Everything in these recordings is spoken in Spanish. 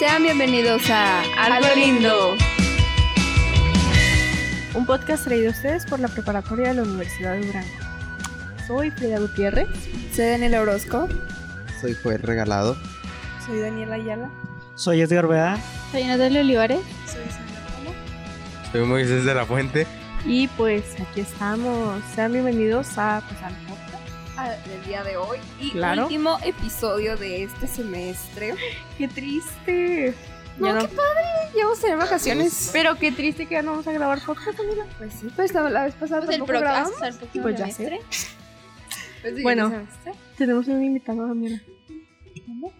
Sean bienvenidos a Algo Lindo. Un podcast traído a ustedes por la preparatoria de la Universidad de Durango. Soy Frida Gutiérrez. Soy Daniela Orozco. Soy Joel Regalado. Soy Daniela Ayala. Soy Edgar Bea. Soy Natalia Olivares. Soy Moisés de la Fuente. Y pues aquí estamos. Sean bienvenidos a pues, Del día de hoy y Claro. último episodio de este semestre. ¡Qué triste! No, no- qué padre. Ya vamos a tener vacaciones. Pero qué triste que ya no vamos a grabar podcast, amiga. Pues sí, pues la, la vez pasada Pues el tampoco grabamos. próximo Pues ya sé. semestre. Pues sí, Bueno. Tenemos un invitado, Daniela.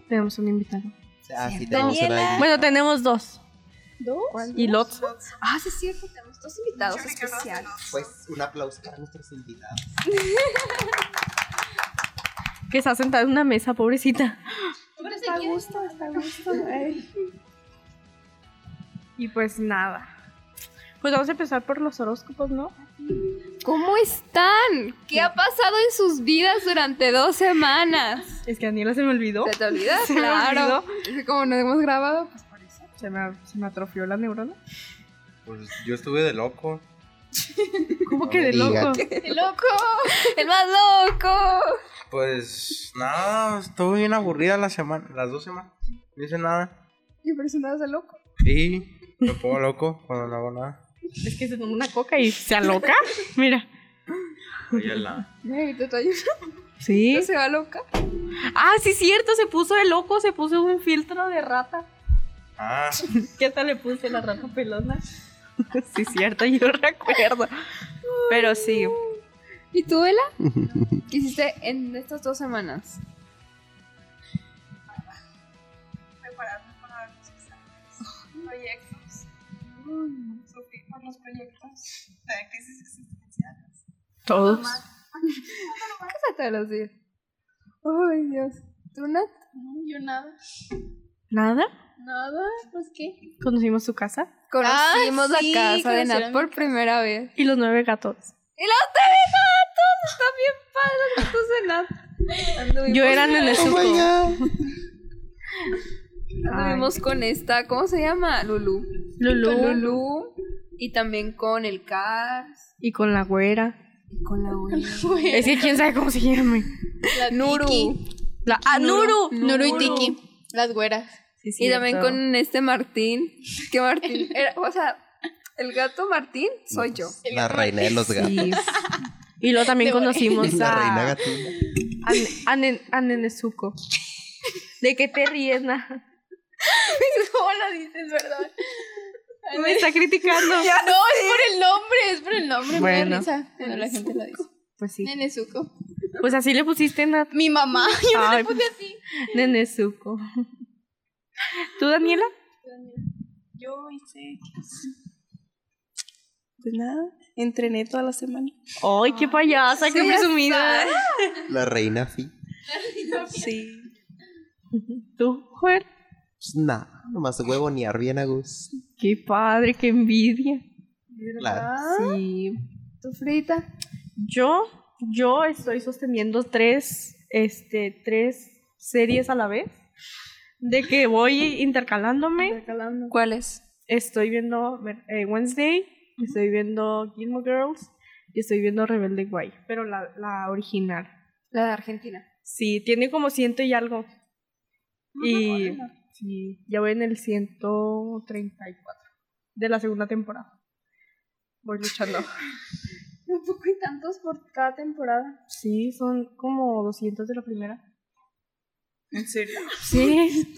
Tenemos un invitado. Ah, sí, tenemos una. Bueno, tenemos dos. ¿Dos? ¿Y Lotso? Ah, sí es cierto. Tenemos dos invitados especiales. Pues un aplauso para nuestros invitados. Que está sentada en una mesa, pobrecita. Está a gusto, está a gusto. Ay. Y pues nada. Pues vamos a empezar por los horóscopos, ¿no? ¿Cómo están? ¿Qué ha pasado en sus vidas durante dos semanas? Es que a Daniela se me olvidó. ¿Se te olvida? Se me claro. Es que como no hemos grabado, pues por eso. Se me, se me atrofió la neurona. Pues yo estuve de loco. ¿Cómo No que de loco? ¡Qué loco! ¡El más loco! Pues nada, estuve bien aburrida la semana, las dos semanas. No hice nada. ¿Y personas de loco? Y me pongo loco cuando no hago nada. Es que se toma una coca y se aloca. Mira. Oye, la- Ay, te Sí. se va loca. Ah, sí, cierto. Se puso de loco. Se puso un filtro de rata. Ah, ¿Qué tal le puse la rata pelona? sí, cierto. Yo recuerdo. Pero sí. ¿Y tú, Ela? ¿Qué hiciste en estas dos semanas? prepararme para los exámenes, proyectos. Sufrí por los proyectos de crisis existenciales. Todos. Casa todos los días. Ay, Dios. ¿Tú, Nat? No, yo nada. ¿Nada? Nada, pues qué. Conocimos su casa. Conocimos Ah, sí, la casa de Nat por primera vez. Y los nueve gatos. ¡Y los TV gatos! Están bien gatos de Nat. Anduvimos- Yo era Nenezuko. Oh. Anduvimos con esta, ¿cómo se llama? Lulu. Lulu. Con Lulu. Y también con el Cars. Y con la güera. Y con la güey. Es que quién sabe cómo se llama. La Nuru. Tiki. La, ah, Nuru. Nuru y Tiki. Las güeras. Sí, Y también con este Martín. Que Martín era, o sea, el gato Martín soy yo. La reina de los gatos. Sí. Y luego también conocimos La reina a, gatuna. a, Ne- a, Nen- a Nenezuko. ¿De qué te ríes, na? ¿Cómo lo dices, verdad? Me está criticando. No, es por el nombre, es por el nombre. Me Bueno. da risa cuando la gente lo dice. Pues sí. Nenezuko. Pues así le pusiste, Nat. Mi mamá, yo no Ay, le puse así. Nenezuko. ¿Tú, Daniela? Yo hice. Pues nada, entrené toda la semana. Ay, qué payasa, qué Sí, presumida. La reina Fi. Sí. ¿Tú, Joel? Pues nada, nomás huevonear bien a gusto. Qué padre, qué envidia. Claro. Sí. ¿Tu frita? Yo, yo estoy sosteniendo tres, este, tres series a la vez. De que voy intercalándome. ¿Cuál es? Estoy viendo eh, Wednesday, estoy viendo Gilmore Girls y estoy viendo Rebelde Way, pero la, la original. La de Argentina. Sí, tiene como ciento y algo. Y sí, ya voy en el 134 de la segunda temporada. Voy luchando. Un poco y tantos por cada temporada. Sí, son como 200 de la primera. ¿En serio? Sí.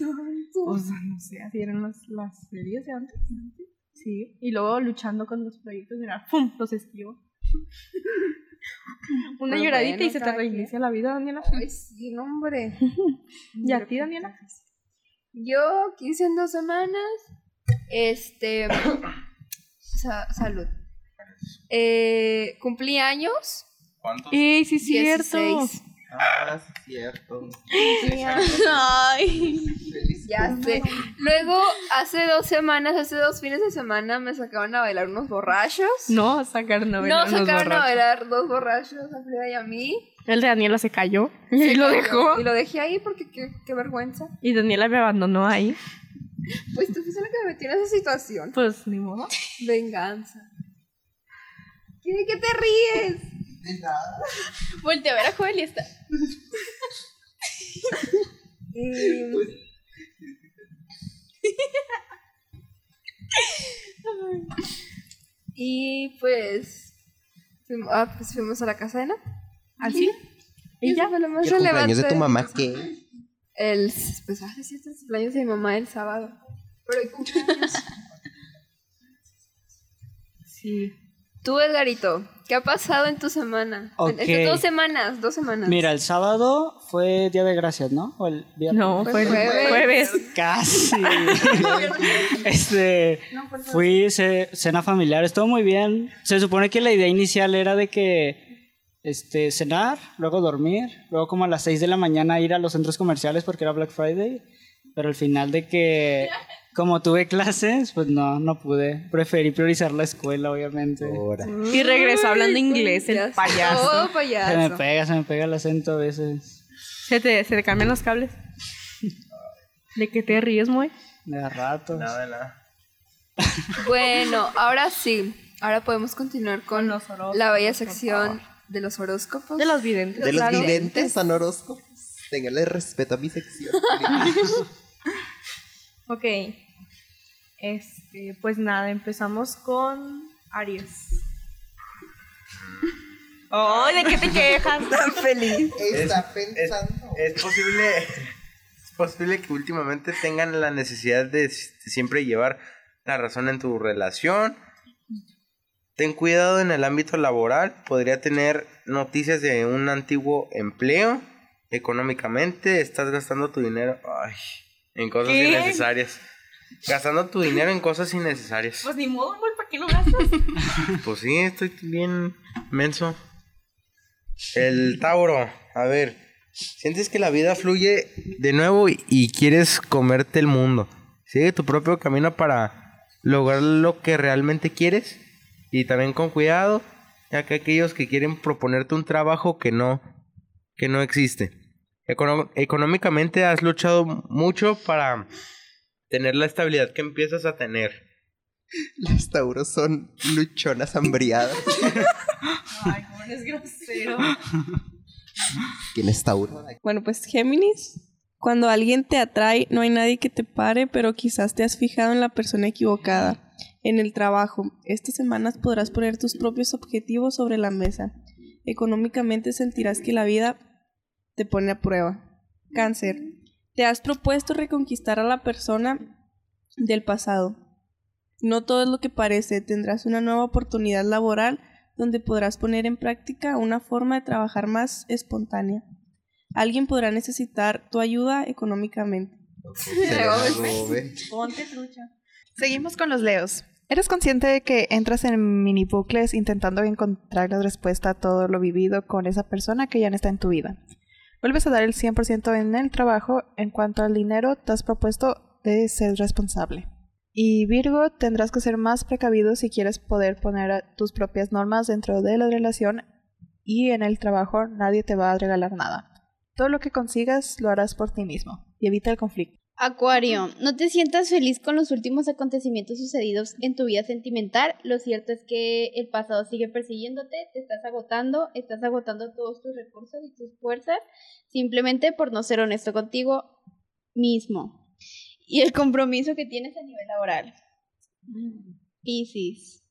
O sea, no sé, así eran las, las series de antes. Sí. Y luego luchando con los proyectos, mira, ¡pum! Los esquivo. Una Pues lloradita y bueno, se te reinicia la vida, Daniela. Ay, sí, no, hombre. ¿Y a ti, Daniela? Yo, 15 en dos semanas. Este. sa- salud. Eh, cumplí años. ¿cuántos? ¡Ey, sí, es cierto! 16. Ah, sí, cierto. Ay. Ya sé. Luego, hace dos semanas, hace dos fines de semana, me sacaron a bailar unos borrachos. No, sacaron a No, bailar unos sacaron a bailar dos borrachos a Frida y a mí. El de Daniela se cayó y ahí lo dejó. Y lo dejé ahí porque qué, qué vergüenza. Y Daniela me abandonó ahí. Pues tú fuiste la que me metió en esa situación. Pues ni modo. Venganza. ¿Qué, ¿De qué te ríes? Voltea a ver a Joel y está. Eh, y pues, fuimos, ah, pues fuimos a la casa de Ana. ¿Así? Y ¿Y ya? fue lo más ¿Y el cumpleaños de relevante. tu mamá qué? El, pues, ah, sí, este es el cumpleaños de mi mamá el sábado. Pero hay cumpleaños. Sí. Tú, Edgarito, ¿qué ha pasado en tu semana? Dos semanas, dos semanas. Mira, el sábado fue Día de Gracias, ¿no? O el viernes. No, Fue fue el jueves. jueves. Casi. este, fui ce- cena familiar, estuvo muy bien. Se supone que la idea inicial era de que este cenar, luego dormir, luego como a las 6 de la mañana ir a los centros comerciales porque era Black Friday, pero al final de que como tuve clases, pues no, no pude. Preferí priorizar la escuela, obviamente. Ahora. Y regresó hablando inglés el Ya sé. payaso. Todo Se me payaso. pega, se me pega el acento a veces. ¿Se te, se te cambian los cables? ¿De qué te ríes, muy? De a ratos. Nada de nada. Bueno, ahora sí. Ahora podemos continuar con los horóscopos, la bella sección de los horóscopos. De los videntes. De los Claro. videntes son horóscopos. Ténganle respeto a mi sección. Ok. Este, pues nada, empezamos con Aries. ¡Ay, de qué te quejas! Tan feliz. Está Es, pensando. es posible, es posible que últimamente tengan la necesidad de siempre llevar la razón en tu relación. Ten cuidado en el ámbito laboral. Podría tener noticias de un antiguo empleo. Económicamente, estás gastando tu dinero ay, en cosas ¿Qué? innecesarias. Gastando tu dinero en cosas innecesarias. Pues ni modo, güey, ¿para qué lo gastas? Pues sí, estoy bien menso. El Tauro, a ver, sientes que la vida fluye de nuevo y, y quieres comerte el mundo. Sigue tu propio camino para lograr lo que realmente quieres y también con cuidado, ya que aquellos que quieren proponerte un trabajo que no que no existe. Económicamente has luchado mucho para tener la estabilidad que empiezas a tener. Los tauros son luchonas hambriadas. Ay, cómo eres grosero. ¿Quién es tauro? Bueno, pues Géminis. Cuando alguien te atrae, no hay nadie que te pare, pero quizás te has fijado en la persona equivocada. En el trabajo, estas semanas podrás poner tus propios objetivos sobre la mesa. Económicamente sentirás que la vida te pone a prueba. Cáncer. Te has propuesto reconquistar a la persona del pasado. No todo es lo que parece. Tendrás una nueva oportunidad laboral donde podrás poner en práctica una forma de trabajar más espontánea. Alguien podrá necesitar tu ayuda económicamente. Ponte trucha. Seguimos con los leos. ¿Eres consciente de que entras en mini bucles intentando encontrar la respuesta a todo lo vivido con esa persona que ya no está en tu vida? Vuelves a dar el 100% en el trabajo. En cuanto al dinero, te has propuesto de ser responsable. Y Virgo, tendrás que ser más precavido si quieres poder poner tus propias normas dentro de la relación y en el trabajo nadie te va a regalar nada. Todo lo que consigas lo harás por ti mismo y evita el conflicto. Acuario, no te sientas feliz con los últimos acontecimientos sucedidos en tu vida sentimental. Lo cierto es que el pasado sigue persiguiéndote, te estás agotando, estás agotando todos tus recursos y tus fuerzas simplemente por no ser honesto contigo mismo. Y el compromiso que tienes a nivel laboral. Piscis.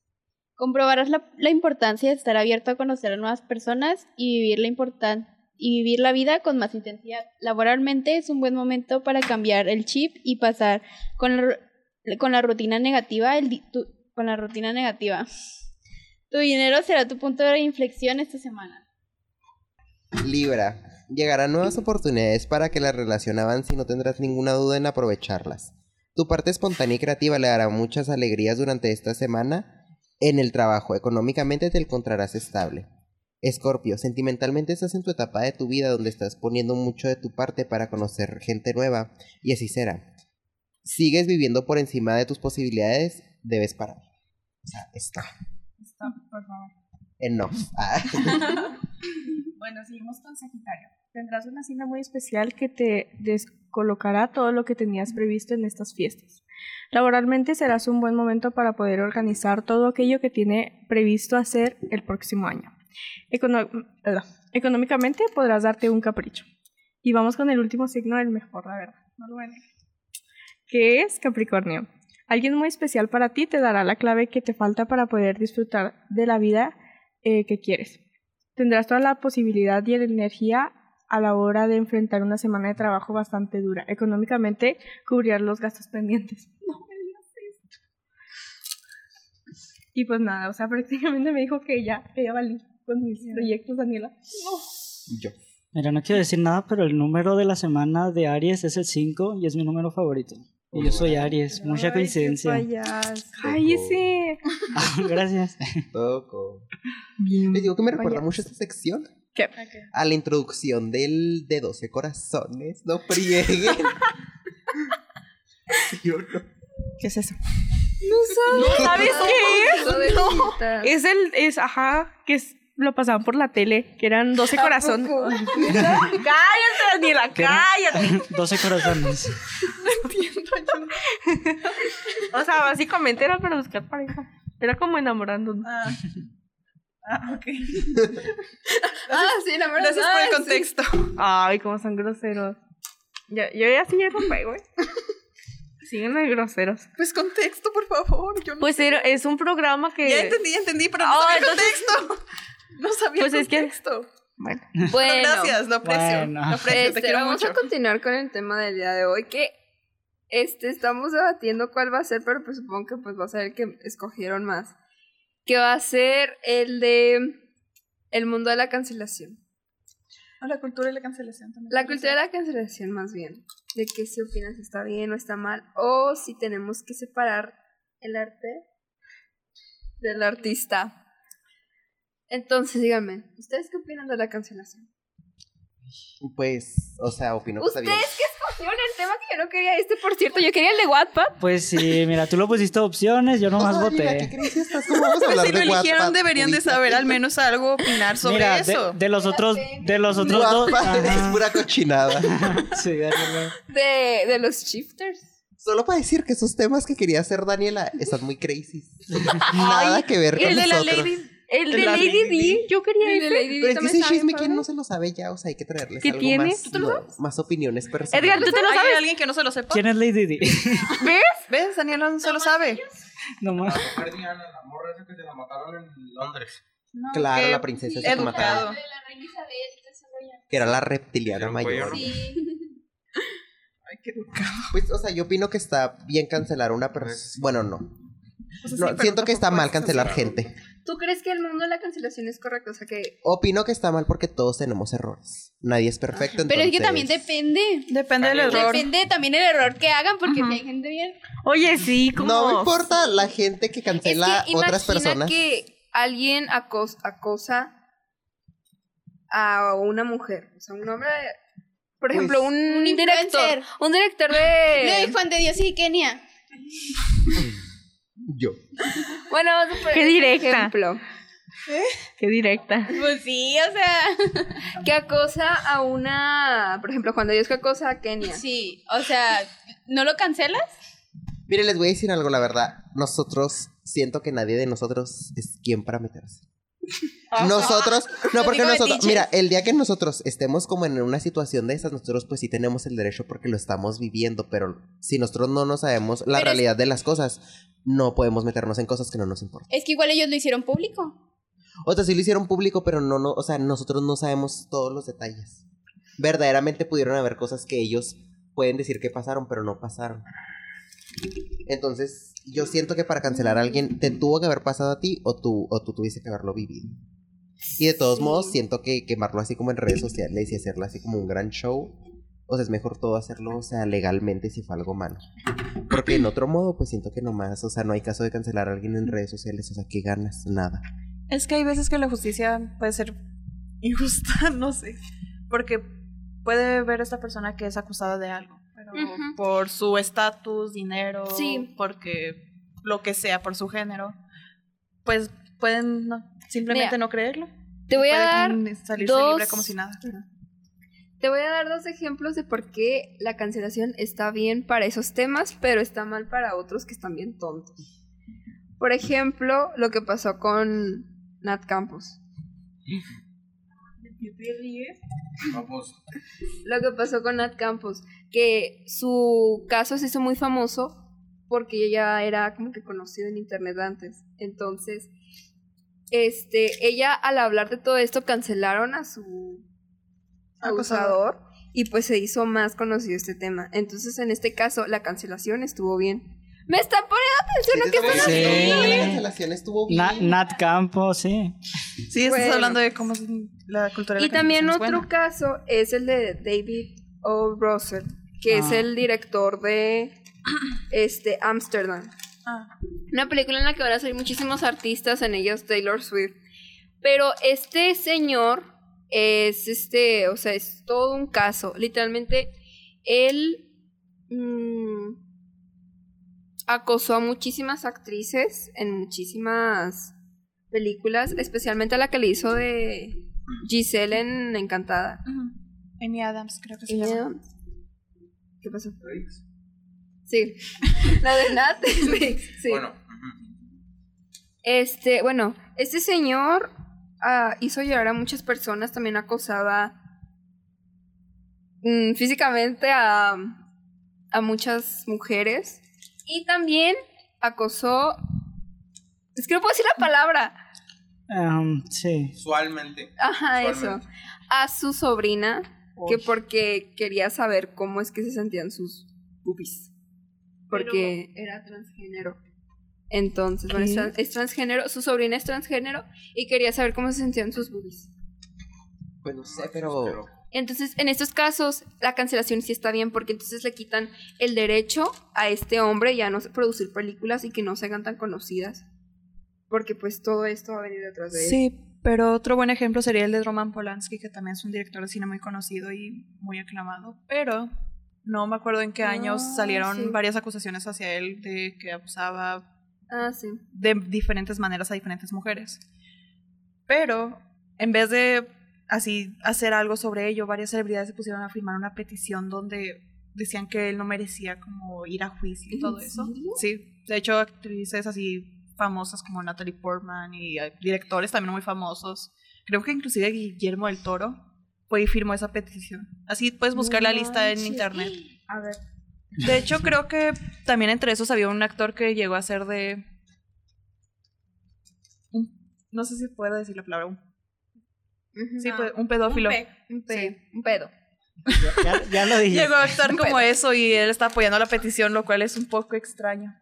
Comprobarás la, la importancia de estar abierto a conocer a nuevas personas y vivir la importan- y vivir la vida con más intensidad. Laboralmente es un buen momento para cambiar el chip y pasar con la, con la rutina negativa, el con la rutina negativa. Tu dinero será tu punto de inflexión esta semana. Libra. Llegarán nuevas oportunidades para que la relación avance y no tendrás ninguna duda en aprovecharlas. Tu parte espontánea y creativa le dará muchas alegrías durante esta semana. En el trabajo, económicamente te encontrarás estable. Escorpio, sentimentalmente estás en tu etapa de tu vida donde estás poniendo mucho de tu parte para conocer gente nueva, y así será. Sigues viviendo por encima de tus posibilidades, debes parar. O sea, está. Stop, por favor. En no. Ah. Bueno, seguimos con Sagitario. Tendrás una cena muy especial que te descolocará todo lo que tenías previsto en estas fiestas. Laboralmente serás un buen momento para poder organizar todo aquello que tiene previsto hacer el próximo año. Económicamente podrás darte un capricho. Y vamos con el último signo, el mejor, la verdad. No lo. Que es Capricornio. Alguien muy especial para ti te dará la clave que te falta para poder disfrutar de la vida eh, que quieres. Tendrás toda la posibilidad y la energía a la hora de enfrentar una semana de trabajo bastante dura. Económicamente, cubrir los gastos pendientes. No me digas esto. Y pues nada, o sea, prácticamente me dijo que ya, que ya valí con mis proyectos, Daniela. Yo. Mira, no quiero decir nada, pero el número de la semana de Aries es el 5 y es mi número favorito. Y yo soy Aries, mucha coincidencia. Ay, sí. Gracias. Poco. Les digo que me recuerda mucho esta sección. ¿Qué? A la introducción del de 12 corazones. No frieguen. ¿Sí o no? ¿Qué es eso? No ¿No sabes qué es? No. Es el, es, ajá, que es, lo pasaban por la tele, que eran 12 corazones. cállate, Daniela, Que eran cállate. 12 corazones. O sea, básicamente era para buscar pareja. Era como enamorándonos. Ah. Ah, ok. Ah, sí, la verdad. Gracias por el contexto. Ay, cómo son groseros. Ya, yo ya sí ya no pego, ¿eh? Siguen de groseros. Pues contexto, por favor. Yo no Pues era- es un programa que. Ya entendí, ya entendí, pero no Ah, sabía entonces- contexto. No sabía Pues el es que-. Bueno. Bueno, Gracias, lo aprecio. Bueno. Lo aprecio, este, te quiero vamos mucho. a continuar con el tema del día de hoy, que este estamos debatiendo cuál va a ser, pero pues supongo que pues va a ser el que escogieron más. Que va a ser el de el mundo de la cancelación. Ah, la cultura y la cancelación también. La cultura de la cancelación, más bien. De qué se opina si está bien o está mal. O si tenemos que separar el arte del artista. Entonces, díganme, ¿ustedes qué opinan de la cancelación? Pues, o sea, opino que está ¿Ustedes qué escogieron el tema que yo no quería? Este, por cierto, yo quería el de Wattpad. Pues sí, mira, tú lo pusiste opciones, yo nomás Ay, mira, ¿qué voté. crees estás? ¿Cómo vamos a Pues hablar si lo de eligieron, Wattpad? deberían de saber al menos algo opinar sobre Mira, eso. de los otros, de los otros dos. Wattpad es ajá. pura cochinada. Sí, De, de los shifters. Solo para decir que esos temas que quería hacer Daniela están muy crazy. Nada que ver con El de la nosotros. Lady. El De la Lady Lady D. Yo quería Y de. Lady Pero es que ese chisme. ¿quién no se lo sabe ya? O sea, hay que traerles ¿Qué algo tiene? más, ¿Tú te lo no, más opiniones personales. Edgar, ¿tú te lo ¿Hay sabes? alguien que no se lo sepa? ¿Quién es Lady Di? ¿Ves? Daniela no se lo sabe. No más. mujer Diana, la morra esa que se la mataron en Londres. Claro, la princesa esa que educado. mataron. Que era la reptiliana mayor. cuello, Ay, qué educado. Pues, o sea, yo opino que está bien cancelar a una persona. Bueno, no. O sea, No, sí, pero siento que está mal cancelar gente. ¿Tú crees que el mundo de la cancelación es correcto? O sea, que Opino que está mal porque todos tenemos errores. Nadie es perfecto. Pero es que entonces- también depende. Depende del error. Depende también el error que hagan, porque Ajá. si hay gente bien. Oye, sí, como. No me importa la gente que es cancela que otras imagina personas. que alguien acos- acosa a una mujer. O sea, un hombre... Por Pues, ejemplo, un, un director. Un director de... de Juan de Dios y Kenia. Yo. Bueno, vamos a poner Qué este directa. ejemplo. Qué directa. Pues sí, o sea. Que acosa a una... Por ejemplo, Juan de Dios que acosa a Kenia. Sí, o sea, ¿no lo cancelas? Mire, les voy a decir algo, la verdad. Nosotros, siento que nadie de nosotros es quien para meterse. Nosotros, no, porque nosotros, mira, el día que nosotros estemos como en una situación de esas, nosotros pues sí tenemos el derecho porque lo estamos viviendo, pero si nosotros no nos sabemos la Pero es- realidad de las cosas, no podemos meternos en cosas que no nos importan. Es que igual ellos lo hicieron público. O sea, sí lo hicieron público, pero no, no, o sea, nosotros no sabemos todos los detalles. Verdaderamente pudieron haber cosas que ellos pueden decir que pasaron, pero no pasaron. Entonces, yo siento que para cancelar a alguien te tuvo que haber pasado a ti o tú, o tú tuviste que haberlo vivido. Y de todos modos, siento que quemarlo así como en redes sociales y hacerlo así como un gran show, o sea, es mejor todo hacerlo, o sea, legalmente si fue algo malo. Porque en otro modo, pues siento que nomás, o sea, no hay caso de cancelar a alguien en redes sociales, o sea, ¿qué ganas? Nada. Es que hay veces que la justicia puede ser injusta, no sé. Porque puede ver a esta persona que es acusada de algo. Por su estatus, dinero, Sí. porque lo que sea, por su género, pues pueden no- simplemente Mira, no creerlo. Te voy a dar salirse dos- libre como si nada. te voy a dar dos ejemplos de por qué la cancelación está bien para esos temas, pero está mal para otros que están bien tontos. Por ejemplo, lo que pasó con Nat Campos. Vamos. Lo que pasó con Nat Campos, que su caso se hizo muy famoso porque ella era como que conocida en internet antes. Entonces, este, ella al hablar de todo esto cancelaron a su abusador y pues se hizo más conocido este tema. Entonces, en este caso, la cancelación estuvo bien. Me están poniendo atención a que están Sí. haciendo. La cancelación estuvo bien. Na- Nat Campos, sí. Sí, estás Bueno. hablando de cómo es la cultura de la Y también otro buena. caso es el de David O. Russell, que es Ah. el director de este Amsterdam. Ah. Una película en la que van a salir muchísimos artistas, en ellos Taylor Swift. Pero este señor es este, o sea, es todo un caso. Literalmente, él mm, acosó a muchísimas actrices en muchísimas películas, especialmente a la que le hizo de Giselle en Encantada. Ujú. Amy Adams, creo que se llama. yo- ¿Qué pasó? Sí, la de Nat. sí. Bueno. Este, bueno, este señor ah, hizo llorar a muchas personas, también acosaba mm, físicamente a, a muchas mujeres y también acosó, es que no puedo decir la palabra, Um, sí. usualmente. ajá, eso, a su sobrina, que porque quería saber cómo es que se sentían sus boobies, porque era transgénero. Entonces, bueno, es, es transgénero, su sobrina es transgénero y quería saber cómo se sentían sus boobies. Pues no sé, pero... Entonces, en estos casos, la cancelación sí está bien porque entonces le quitan el derecho a este hombre ya no producir películas y que no se hagan tan conocidas. Porque pues todo esto va a venir detrás de él. Sí, pero otro buen ejemplo sería el de Roman Polanski, que también es un director de cine muy conocido y muy aclamado. Pero no me acuerdo en qué años Ah, salieron sí. varias acusaciones hacia él de que abusaba Ah, sí. de diferentes maneras a diferentes mujeres. Pero en vez de así hacer algo sobre ello, varias celebridades se pusieron a firmar una petición donde decían que él no merecía como ir a juicio y ¿En todo eso. serio? Sí, de hecho actrices así famosas como Natalie Portman y eh, directores también muy famosos. Creo que inclusive Guillermo del Toro fue y firmó esa petición. Así puedes buscar No la lista en internet. A ver. De hecho, creo que también entre esos había un actor que llegó a ser de. No sé si puedo decir la palabra. Un. Sí, pues, un pedófilo. un, pe- un pedo. Ya, ya lo dije. Llegó a actuar como eso y él está apoyando la petición, lo cual es un poco extraño.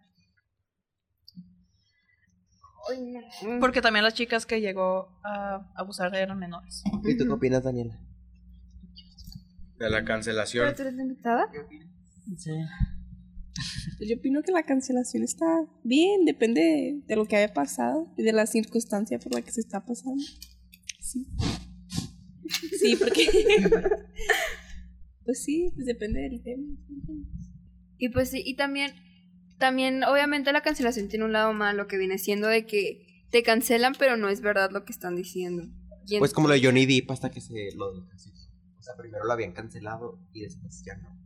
Porque también las chicas que llegó a abusar de eran menores. ¿Y tú qué opinas, Daniela? De la cancelación. ¿Pero tú eres la invitada? Sí. Pues Yo opino que la cancelación está bien, depende de lo que haya pasado y de la circunstancia por la que se está pasando. Sí. Sí, porque. pues sí, pues depende del tema. Y pues sí, y también, también obviamente la cancelación tiene un lado malo que viene siendo de que te cancelan pero no es verdad lo que están diciendo. Y Pues como lo de Johnny Depp hasta que se lo deshizo. O sea, primero lo habían cancelado y después ya no.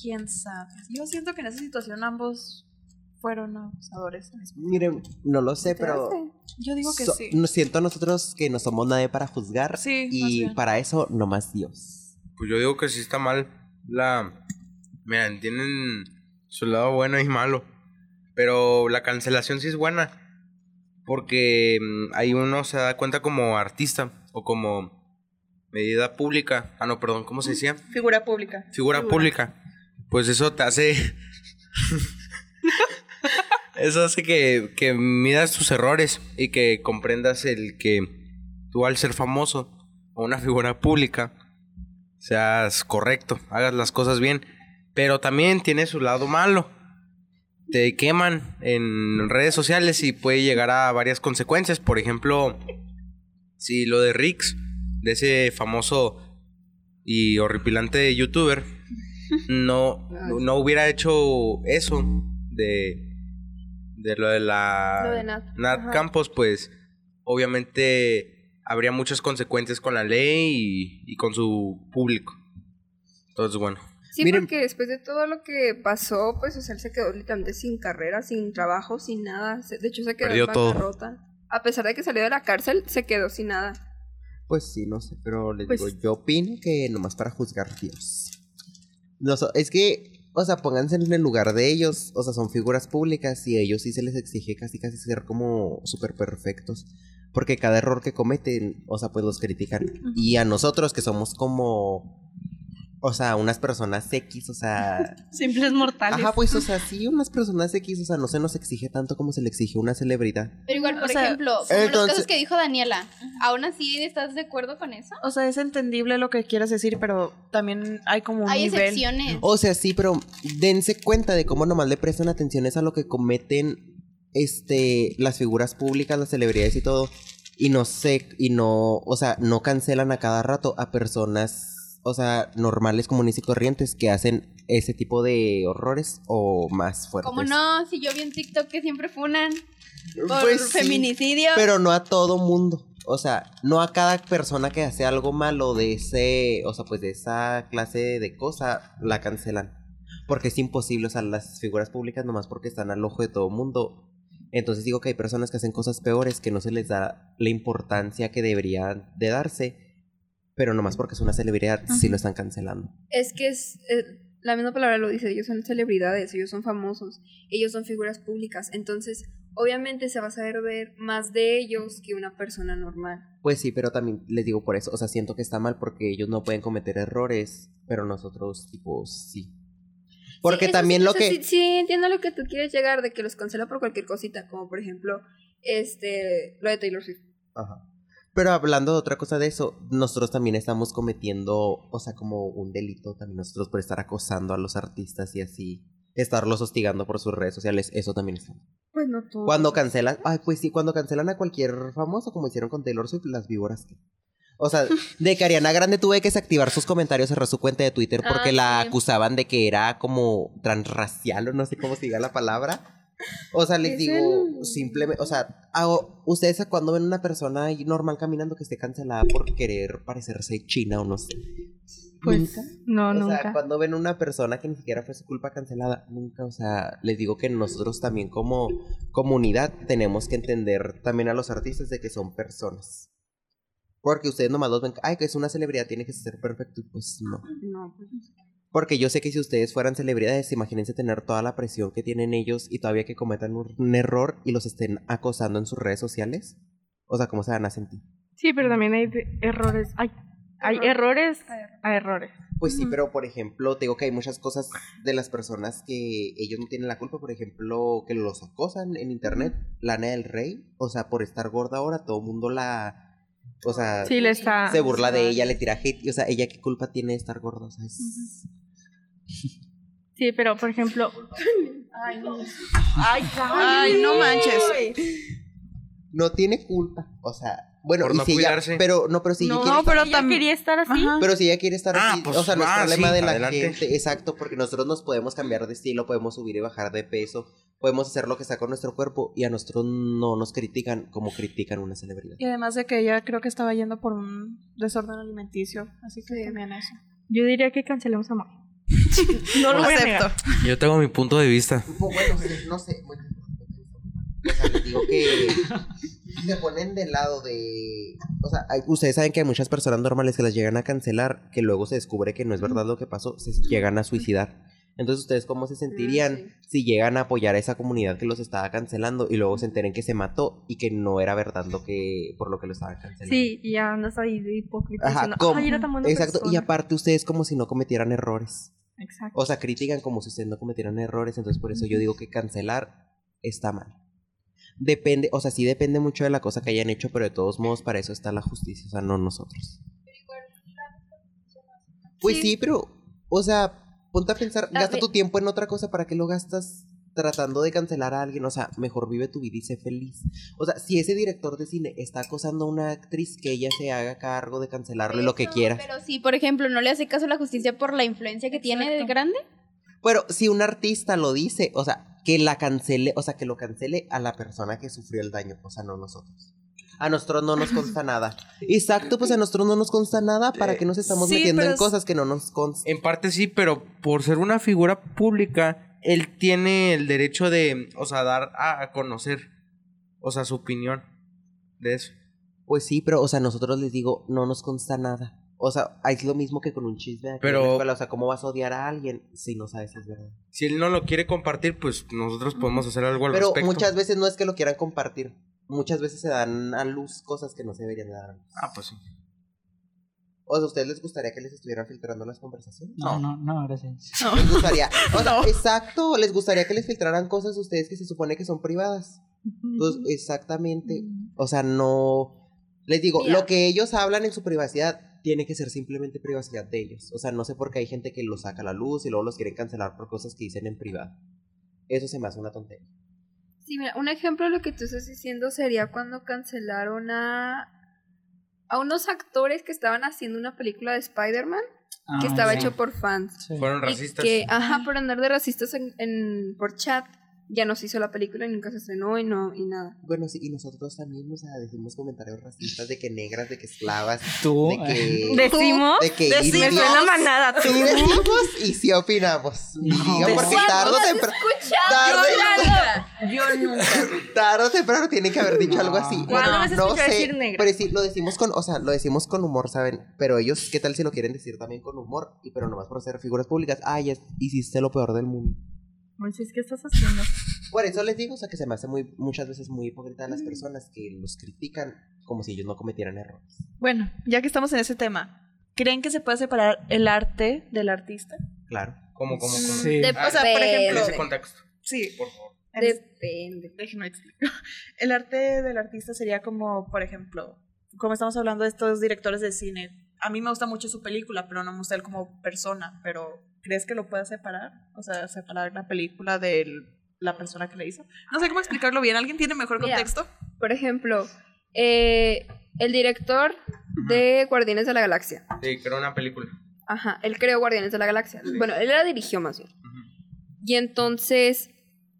¿Quién sabe? Yo siento que en esa situación ambos fueron abusadores. Miren, no lo sé, ¿Te pero... hace? Yo digo que so- sí. siento nosotros que no somos nadie para juzgar. Sí, Y para eso, nomás Dios. Pues yo digo que sí está mal la... Miren, tienen su lado bueno y malo. Pero la cancelación sí es buena. Porque mm, ahí uno se da cuenta como artista o como medida pública. Ah, no, perdón, ¿cómo se decía? Figura pública. Figura pública. Pues eso te hace... eso hace que, que tus errores y que comprendas el que tú al ser famoso o una figura pública seas correcto, hagas las cosas bien. Pero también tiene su lado malo. Te queman en redes sociales y puede llegar a varias consecuencias. Por ejemplo, si lo de Rix, de ese famoso y horripilante youtuber, no, no hubiera hecho eso de, de lo de la Lo de Nat. Nat. Campos, pues obviamente habría muchas consecuencias con la ley y, y con su público. Todo es bueno. Sí, Miren- porque después de todo lo que pasó, pues o sea, él se quedó literalmente sin carrera, sin trabajo, sin nada. De hecho, se quedó en todo. A pesar de que salió de la cárcel, se quedó sin nada. Pues sí, no sé, pero les Pues- digo, yo opino que nomás para juzgar Dios. No, es que, o sea, pónganse en el lugar de ellos, o sea, son figuras públicas y a ellos sí se les exige casi casi ser como súper perfectos. Porque cada error que cometen, o sea, pues los critican. Y a nosotros que somos como, o sea, unas personas X, o sea... Simples mortales. Ajá, pues, o sea, sí, unas personas X, o sea, no se nos exige tanto como se le exige a una celebridad. Pero igual, por O sea, ejemplo, como los entonces- casos que dijo Daniela, ¿aún así estás de acuerdo con eso? O sea, es entendible lo que quieras decir, pero también hay como un Hay nivel. excepciones. O sea, sí, pero dense cuenta de cómo nomás le prestan atención es a lo que cometen este las figuras públicas, las celebridades y todo. Y no sé, y no, o sea, no cancelan a cada rato a personas, o sea, normales, comunes y corrientes que hacen ese tipo de horrores o más fuertes. ¿Cómo no? Si yo vi en TikTok que siempre funan por Pues sí, feminicidio. Pero no a todo mundo. O sea, no a cada persona que hace algo malo de ese, o sea, pues de esa clase de cosa, la cancelan. Porque es imposible, o sea, las figuras públicas nomás porque están al ojo de todo mundo. Entonces digo que hay personas que hacen cosas peores que no se les da la importancia que debería de darse. Pero nomás porque es una celebridad, sí lo están cancelando. Es que es, eh, la misma palabra lo dice, ellos son celebridades, ellos son famosos, ellos son figuras públicas, entonces obviamente se va a saber ver más de ellos que una persona normal. Pues sí, pero también les digo por eso, o sea, siento que está mal porque ellos no pueden cometer errores, pero nosotros, tipo, sí. Porque Sí, también sí, lo que... Sí, sí, entiendo lo que tú quieres llegar, de que los cancela por cualquier cosita, como por ejemplo, este, lo de Taylor Swift. Ajá. Pero hablando de otra cosa de eso, nosotros también estamos cometiendo, o sea, como un delito también nosotros por estar acosando a los artistas y así, estarlos hostigando por sus redes sociales, eso también está. Pues no todo. Cuando cancelan, ay, pues sí, cuando cancelan a cualquier famoso, como hicieron con Taylor Swift, las víboras que... O sea, de que Ariana Grande tuve que desactivar sus comentarios, cerró su cuenta de Twitter porque Ah, la sí. acusaban de que era como transracial o no sé cómo se diga la palabra. O sea, les Es digo, el- simplemente, o sea, a- ustedes cuando ven una persona ahí normal caminando que esté cancelada por querer parecerse china o no sé. Pues Nunca. no, o nunca. sea, cuando ven una persona que ni siquiera fue su culpa cancelada, nunca, o sea, les digo que nosotros también como comunidad tenemos que entender también a los artistas de que son personas. Porque ustedes nomás los ven, ay, que es una celebridad, tiene que ser perfecto, pues no. No, pues Porque yo sé que si ustedes fueran celebridades, imagínense tener toda la presión que tienen ellos y todavía que cometan un, error y los estén acosando en sus redes sociales. O sea, ¿cómo se van a sentir? Sí, pero también hay errores. Hay, hay errores a errores. Pues sí, pero por ejemplo, te digo que hay muchas cosas de las personas que ellos no tienen la culpa, por ejemplo, que los acosan en internet, Lana del Rey, o sea, por estar gorda ahora, todo el mundo la, o sea, Sí, le está. se burla de ella, le tira hate, y, o sea, ella qué culpa tiene de estar gorda, o sea, es... Sí, pero por ejemplo. Ay, no. Ay, Ay, no manches. no tiene culpa, o sea, bueno, Por y no si ella, pero no, pero si ella No, quiere pero estar- también quería estar así. Ajá. pero si ella quiere estar Ah, así, pues, o sea, no es ah, problema sí, de la adelante. gente, exacto, porque nosotros nos podemos cambiar de estilo, podemos subir y bajar de peso, podemos hacer lo que sea con nuestro cuerpo y a nosotros no nos critican como critican una celebridad. Y además de que ella creo que estaba yendo por un desorden alimenticio, así que también eso. Yo diría que cancelemos a Mari. No lo a negar. Acepto. Yo tengo mi punto de vista. Pues bueno, sí, no sé, bueno, o sea, les digo que se ponen del lado de, o sea, hay- ustedes saben que hay muchas personas normales que las llegan a cancelar, que luego se descubre que no es verdad lo que pasó, se llegan a suicidar. Entonces, ¿ustedes cómo se sentirían si llegan a apoyar a esa comunidad que los estaba cancelando y luego se enteren que se mató y que no era verdad lo que por lo que lo estaban cancelando? Sí, y ya andas ahí de hipócrita. Ajá, diciendo, ¿cómo? Ay, era tan buena Exacto, y persona". aparte ustedes como si no cometieran errores. Exacto. O sea, critican como si ustedes no cometieran errores, entonces por eso yo digo que cancelar está mal. Depende, o sea, sí depende mucho de la cosa que hayan hecho, pero de todos modos para eso está la justicia, o sea, no nosotros. Pues sí, pero, o sea, ponte a pensar, gasta tu tiempo en otra cosa, ¿para qué lo gastas tratando de cancelar a alguien? O sea, mejor vive tu vida y sé feliz. O sea, si ese director de cine está acosando a una actriz, que ella se haga cargo de cancelarle lo que quiera. Pero si, por ejemplo, no le hace caso a la justicia por la influencia que tiene de grande. Pero si un artista lo dice, o sea, que la cancele, o sea, que lo cancele a la persona que sufrió el daño, o sea, no nosotros. A nosotros no nos consta nada. Exacto, pues a nosotros no nos consta nada. ¿Para que nos estamos Sí, metiendo en cosas que no nos constan? En parte sí, pero por ser una figura pública, él tiene el derecho de, o sea, dar a, conocer, o sea, su opinión de eso. Pues sí, pero, o sea, nosotros les digo, no nos consta nada. O sea, es lo mismo que con un chisme. aquí Pero-. O sea, ¿cómo vas a odiar a alguien si no sabes si es verdad? Si él no lo quiere compartir, pues nosotros podemos hacer algo al Pero respecto. muchas veces no es que lo quieran compartir. Muchas veces se dan a luz cosas que no se deberían de dar a luz. Ah, pues sí. O sea, ¿a ustedes les gustaría que les estuvieran filtrando las conversaciones? No, no, no, gracias. Les gustaría, o sea, exacto, les gustaría que les filtraran cosas a ustedes que se supone que son privadas. Pues, exactamente. O sea, no. Les digo, lo que ellos hablan en su privacidad tiene que ser simplemente privacidad de ellos. O sea, no sé por qué hay gente que lo saca a la luz y luego los quieren cancelar por cosas que dicen en privado. Eso se me hace una tontería. Sí, mira, un ejemplo de lo que tú estás diciendo sería cuando cancelaron a, a unos actores que estaban haciendo una película de Spider-Man que Ah, estaba sí. hecho por fans. Sí. Fueron racistas. que, ajá, por andar de racistas en, en- por chat, ya no se hizo la película y nunca se estrenó y no, y nada. Bueno, sí, y nosotros también, o sea, decimos comentarios racistas de que negras, de que esclavas, Tú. de que. Decimos. de que Decimos. Suena manada. tú. Sí decimos y sí opinamos. Digan porque tarde o temprano. Tarde, Yo nunca. tarde o temprano tienen que haber dicho algo así. ¿Cuándo me has no escuchado sé, decir negra? pero sí, lo decimos con, o sea, lo decimos con humor, ¿saben? Pero ellos, ¿qué tal si lo quieren decir también con humor? Y pero nomás por ser figuras públicas, ay, es- hiciste lo peor del mundo. Moisés, ¿qué estás haciendo? Por eso les digo, o sea, que se me hace muy, muchas veces muy hipócrita a las personas que los critican como si ellos no cometieran errores. Bueno, ya que estamos en ese tema, ¿creen que se puede separar el arte del artista? Claro. ¿Cómo, cómo, cómo? Sí. De- O sea, por En ejemplo, ese contexto, sí, por favor. en- Depende. déjenme explicar. El arte del artista sería como, por ejemplo, como estamos hablando de estos directores de cine. A mí me gusta mucho su película, pero no me gusta él como persona. Pero, ¿crees que lo pueda separar? O sea, separar la película de la persona que le hizo. No sé cómo explicarlo bien. ¿Alguien tiene mejor Mira. contexto? Por ejemplo, eh, el director de Guardianes de la Galaxia. Sí, creo una película. Ajá, él creó Guardianes de la Galaxia. Bueno, él la dirigió más bien. Y entonces,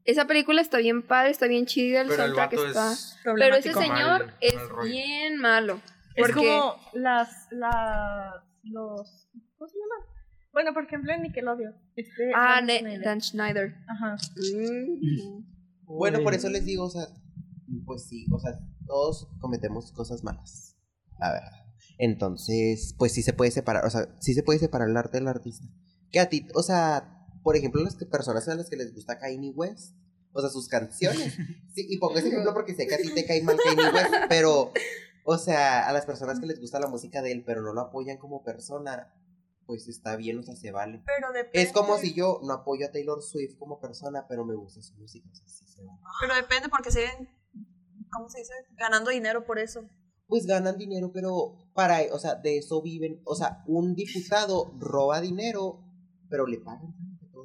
esa película está bien padre, está bien chida, el Pero el soundtrack vato está... es... Pero ese señor Mal- es mal bien malo. Es como las, las, los, ¿cómo se llama? Bueno, por ejemplo, en Nickelodeon. Este, Ah, Dan Ne- Schneider. Dan Schneider. Ajá. Mm. Bueno, por eso les digo, o sea, pues sí, o sea, todos cometemos cosas malas. La verdad. Entonces, pues sí se puede separar, o sea, sí se puede separar el arte del artista. Que a ti, o sea, por ejemplo, las que- personas a las que les gusta Kanye West, o sea, sus canciones. Sí, y pongo ese ejemplo porque sé que a ti te cae mal Kanye West, pero, o sea, a las personas que les gusta la música de él, pero no lo apoyan como persona, pues está bien, o sea, se vale. Pero depende. Es como si yo no apoyo a Taylor Swift como persona, pero me gusta su música, o sea, sí se vale. Pero depende porque siguen, ¿cómo se dice? Ganando dinero por eso. pues ganan dinero, pero para, o sea, de eso viven. O sea, un diputado roba dinero, pero le pagan.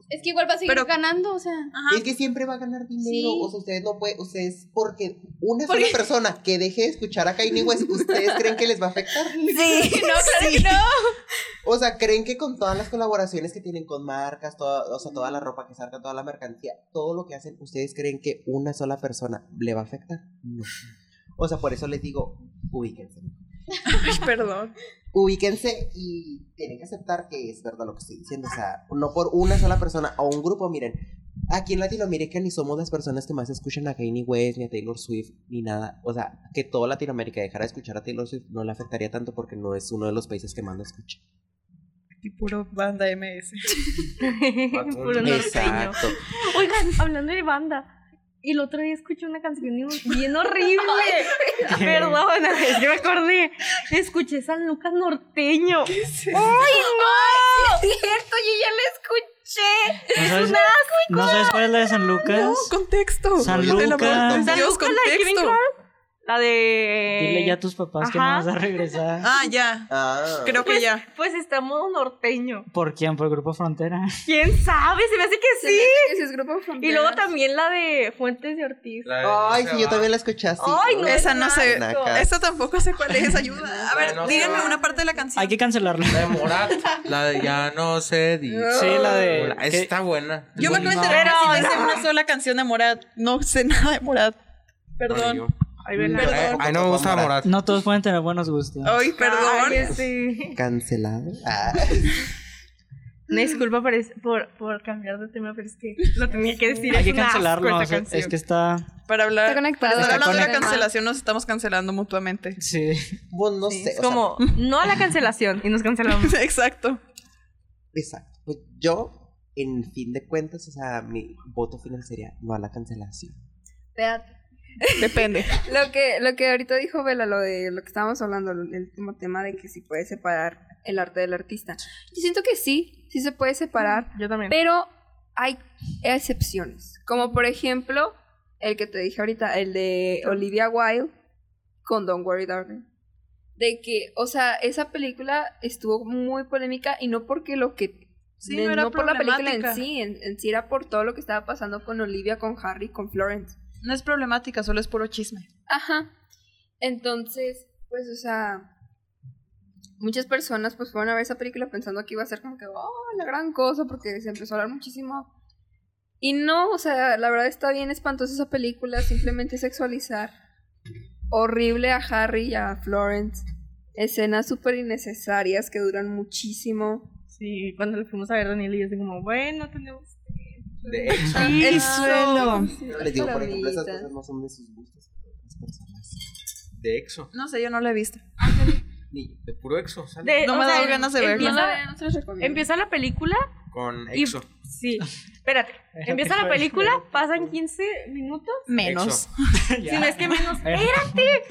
Es que igual va a seguir Pero- ganando, o sea. Ajá. Es que siempre va a ganar dinero. Sí. O sea, ustedes no pueden, ustedes, porque una sola persona que deje de escuchar a Kanye West, ¿ustedes creen que les va a afectar? Sí, no, claro que no. O sea, ¿creen que con todas las colaboraciones que tienen con marcas, toda, o sea, toda la ropa que sacan, toda la mercancía, todo lo que hacen, ¿ustedes creen que una sola persona le va a afectar? No. O sea, por eso les digo, ubíquense. Ay, perdón. ubíquense y tienen que aceptar que es verdad lo que estoy diciendo. O sea, no por una sola persona o un grupo, miren. Aquí en Latinoamérica ni somos las personas que más escuchan a Kanye West, ni a Taylor Swift, ni nada. O sea, que toda Latinoamérica dejara de escuchar a Taylor Swift no le afectaría tanto porque no es uno de los países que más lo escucha. Y puro banda MS. Puro norteño. Exacto. Oigan, hablando de banda. Y el otro día escuché una canción bien horrible. Perdón, es que me acordé. Escuché San Lucas norteño. ¡Ay, no! ¡Es cierto! ¡Yo ya la escuché! ¿No sabes, ¿No sabes cuál es la de San Lucas? No, contexto. San Lucas. San Lucas, la de Kevin contexto. La de. Dile ya a tus papás que no vas a regresar. Ah, ya. Ah. Creo que ya. Pues está modo norteño. ¿Por quién? ¿Por el Grupo Frontera? ¿Quién sabe? Se me hace que sí. hace que ese es Grupo Y luego también la de Fuentes de Ortiz. De Ay, sí, yo también la escuché así. Ay, no, Esa no sé. Esta tampoco sé cuál es. Ayuda. A ver, No díganme va. una parte de la canción. Hay que cancelarla. La de Morat. La de Ya no sé. Sí, la de. Esa Está buena. Yo me acabo de No. enterar me no. una sola canción de Morat. No sé nada de Morat. Perdón. Ay, Perdón. Ay, no me gusta Morat. No todos pueden tener buenos gustos. Ay, perdón. sí. Cancelado. Ah. Una disculpa por, es- por, por cambiar de tema, pero es que lo tenía que decir. Hay es que cancelarlo. esta Es, es que está. Para hablar, Está conectado. para hablando de la cancelación, nos estamos cancelando mutuamente. Sí. Bueno, no Sí, sé. es o sea, como, no a la cancelación, y nos cancelamos. Exacto. exacto. Pues yo, en fin de cuentas, o sea, mi voto final sería no a la cancelación. Espérate. Depende. Lo que, lo que ahorita dijo Vela, lo de lo que estábamos hablando, el último tema de que si puede separar el arte del artista. Yo siento que sí, sí se puede separar, Yo también. pero hay excepciones. Como por ejemplo, el que te dije ahorita, el de Olivia Wilde con Don't Worry Darling. De que, o sea, esa película estuvo muy polémica y no porque lo que. Sí, no era por la película en sí, en, en sí era por todo lo que estaba pasando con Olivia, con Harry, con Florence. No es problemática, solo es puro chisme. Ajá. Entonces, pues, o sea, muchas personas pues fueron a ver esa película pensando que iba a ser como que, oh, la gran cosa, porque se empezó a hablar muchísimo. Y no, o sea, la verdad está bien espantosa esa película, simplemente sexualizar horrible a Harry y a Florence. Escenas súper innecesarias que duran muchísimo. Sí, cuando lo fuimos a ver Daniel y yo así como, bueno, tenemos... De hecho, El suelo. les digo, por ejemplo, esas Palomitas. cosas no son de sus gustos, pero de otras personas. De exo. No sé, yo no la he visto. Ni- De puro exo. sale. De- No me dan ganas de verla. No Empieza, la película Con y... exo. Sí, espérate. Empieza la película, pasan 15 minutos. Menos. Si no es que menos, ¡espérate!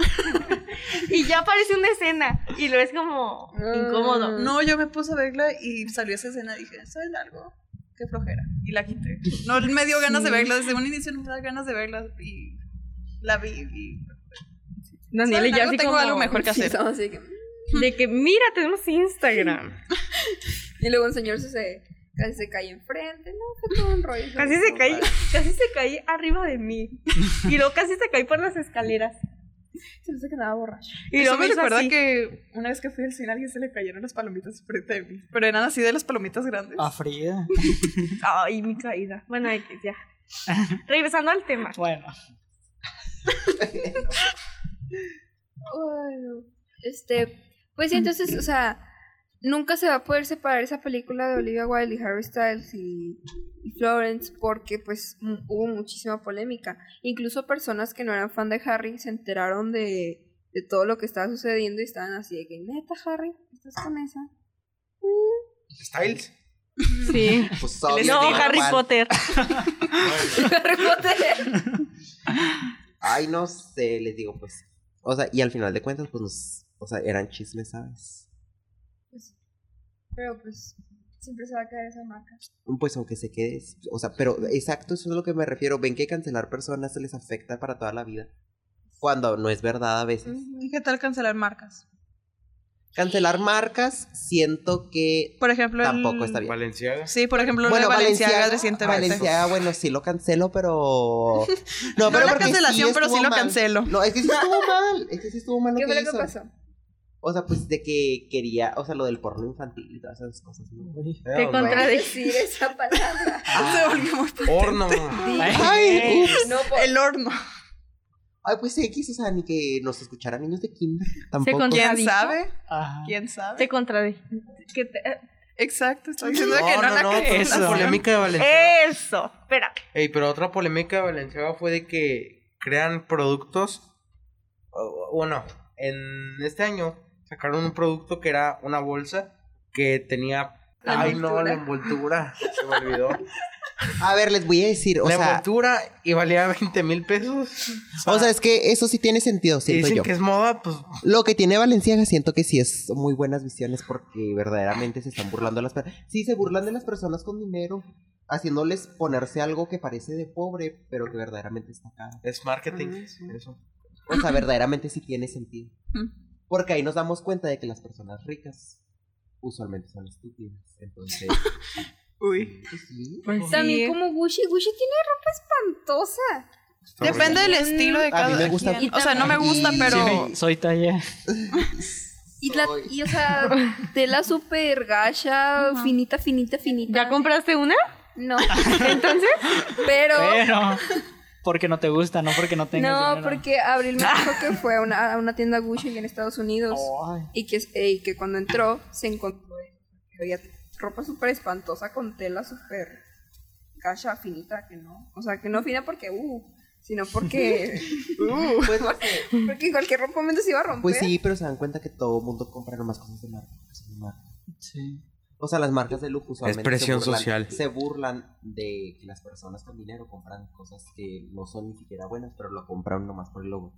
y ya aparece una escena. Y lo es como incómodo. No, yo me puse a verla y salió esa escena y dije, ¿saben algo? Qué flojera. Y la quité. No me dio ganas de verla. Desde un inicio no me da ganas de verla. Y la vi. Y... Daniel y ¿Saben yo algo? así tengo como... algo mejor que Sí, hacer. así que- De que, mira, tenemos Instagram. Y luego un señor se, se casi se cae enfrente, no, fue todo un rollo. Casi se cae, casi se cae arriba de mí. Y luego casi se cae por las escaleras. Se me hace que andaba borracho. Y Eso luego me recuerda así. que una vez que fui al cine a alguien se le cayeron las palomitas frente mí. Pero eran así de las palomitas grandes. A Frida. Ay, mi caída. Bueno, ya. Regresando al tema. Bueno. Bueno, este, pues sí, entonces, o sea, nunca se va a poder separar esa película de Olivia Wilde y Harry Styles y, y Florence porque pues hubo muchísima polémica. Incluso personas que no eran fan de Harry se enteraron de, de todo lo que estaba sucediendo y estaban así de que, neta, Harry, ¿estás con esa? Styles. Sí. Pues No, Harry. Potter. Harry Potter. Ay, no sé, les digo, pues. O sea, y al final de cuentas, pues nos. O sea, eran chismes, ¿sabes? Pero pues siempre se va a caer esa marca. Pues aunque se quede. O sea, pero exacto, eso es a lo que me refiero. Ven que cancelar personas se les afecta para toda la vida. Cuando no es verdad a veces. ¿Y qué tal cancelar marcas? Cancelar marcas, siento que Por ejemplo, el- tampoco está bien. Valenciaga. Sí, por ejemplo, Bueno, Valenciaga, Valenciaga, recientemente. Valenciaga, bueno, sí lo cancelo, pero. No pero la cancelación, pero sí estuvo lo mal. cancelo. No, es que sí estuvo mal. Es que sí estuvo mal lo ¿Qué que fue lo que hizo. pasó? O sea, pues de que quería, o sea, lo del porno infantil y todas esas cosas, ¿no? Te no. contra- Puedes decir esa palabra. Se volvió muy potente. Horno. Ay, ups. No, por- El horno. Ay, pues X, o sea, ni que nos escucharan niños de kinder. Tampoco. ¿Quién sabe? Ajá. ¿Quién sabe? Te contradije. Te- eh, Exacto, estoy diciendo que No, no, no, la no. Otra polémica de Valenciaga. Eso. Espérate. Ey, pero otra polémica de Valenciaga fue de que crean productos. Bueno, en este año sacaron un producto que era una bolsa que tenía. La Ay, no, la envoltura. Se me olvidó. A ver, les voy a decir, o la sea, envoltura y valía 20 mil pesos. o sea, es que eso sí tiene sentido, si siento dicen yo. que es moda, pues. Lo que tiene Valenciaga siento que sí es muy buenas visiones porque verdaderamente se están burlando de las personas. Sí, se burlan de las personas con dinero, haciéndoles ponerse algo que parece de pobre, pero que verdaderamente está caro. Es marketing. Ah. Eso. O sea, verdaderamente sí tiene sentido. Mm. Porque ahí nos damos cuenta de que las personas ricas usualmente son estúpidas. Entonces, Uy. pues sí. Pues También sí. como Gucci. Gucci tiene ropa espantosa. Está Depende del estilo de A cada mí me gusta-. O sea, no me gusta, pero... Sí, soy talla. Y, la, y o sea, tela súper gacha, finita, finita, finita. ¿Ya compraste una? No. Entonces, pero, Pero. Porque no te gusta, no porque no tengas No, dinero. porque Abril me dijo que fue a una, a una tienda Gucci en Estados Unidos Ay. y que, eh, y que cuando entró se encontró que había ropa súper espantosa con tela súper gacha, finita, que no. O sea, que no fina porque, uh, sino porque, uh, Pues, porque en cualquier momento se iba a romper. Pues sí, pero se dan cuenta que todo el mundo compra nomás cosas de marca. porque son de marca. Sí. O sea, las marcas de lujo usualmente presión se burlan, social. Se burlan de que las personas con dinero compran cosas que no son ni siquiera buenas, pero lo compran nomás por el logo.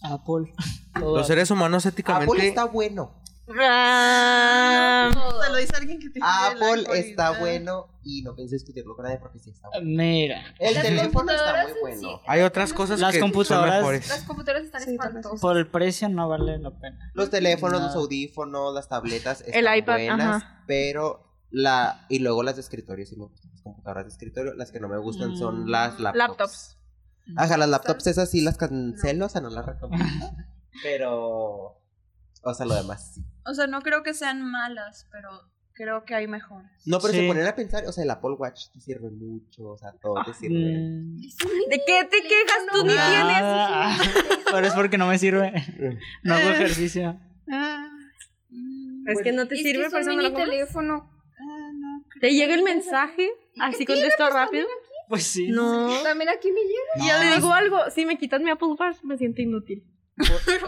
Apple. Los seres humanos Apple éticamente. está bueno. Ah, Te lo dice alguien que te Apple está bueno y no pienso discutirlo con nadie porque sí está bueno. Mira, El Las teléfono está muy en bueno. sí- Hay otras cosas Las que computadoras- son mejores. Las computadoras están Sí, espantosas. por el precio no vale la pena. Los teléfonos, No. los audífonos, las tabletas están El iPad, buenas, ajá. pero la y luego las de escritorio sí me gustan, las computadoras de escritorio, las que no me gustan son Mm. las laptops. Laptops. Ajá, las laptops esas sí las cancelo, o sea, no las recomiendo. pero o sea, lo demás sí. O sea, no creo que sean malas, pero creo que hay mejores. No, pero Sí. se ponen a pensar, o sea, el Apple Watch te sirve mucho, o sea, todo te sirve. Mm, ¿De qué te quejas? Tú ni tienes. nada. Pero es porque no me sirve. No hago ejercicio. Es que no te sirve, por es eso no lo teléfono. Te llega el mensaje, así contesto rápido. Pues sí. No. También aquí me llega. Y ya le digo algo, si me quitas mi Apple Watch, me siento inútil.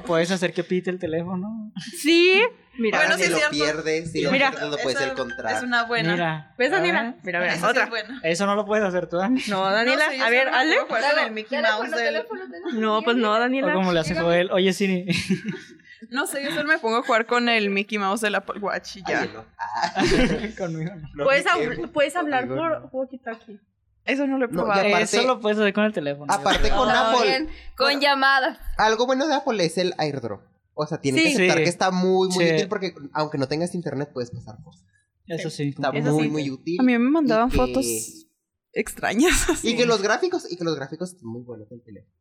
Puedes hacer que pite el teléfono. Sí. Mira, Bueno, sí si es lo cierto. pierdes, si lo Mira, pierdes no puedes encontrar. Es una buena. Mira. ¿ves, Daniela? Mira, mira, sí otra. es buena. Eso no lo puedes hacer tú, Dani. No, Daniela, No yo a ver, hazle. puedo jugar con el Mickey Mouse Teléfono, del- teléfono, teléfono. No, pues no, O Daniela. como le hace Joel. Oye, Siri. No sé, yo solo me pongo a jugar con el Mickey Mouse del Apple Watch y ya. Ay, no. Ah, Conmigo. no. no Puedes, hablar Conmigo por no. walkie-talkie. Eso no lo he probado. aparte- Eso lo puedes hacer con el teléfono. Aparte con Está Apple, bien, Con Bueno. llamadas. algo bueno de Apple es el airdrop. O sea, tienes Sí. que aceptar Sí. que está muy, muy Sí. útil porque aunque no tengas internet puedes pasar cosas. Eso sí. Está Eso muy, sí. muy útil. A mí me mandaban Y que- fotos extrañas. Y que los gráficos, y que los gráficos están muy buenos del teléfono.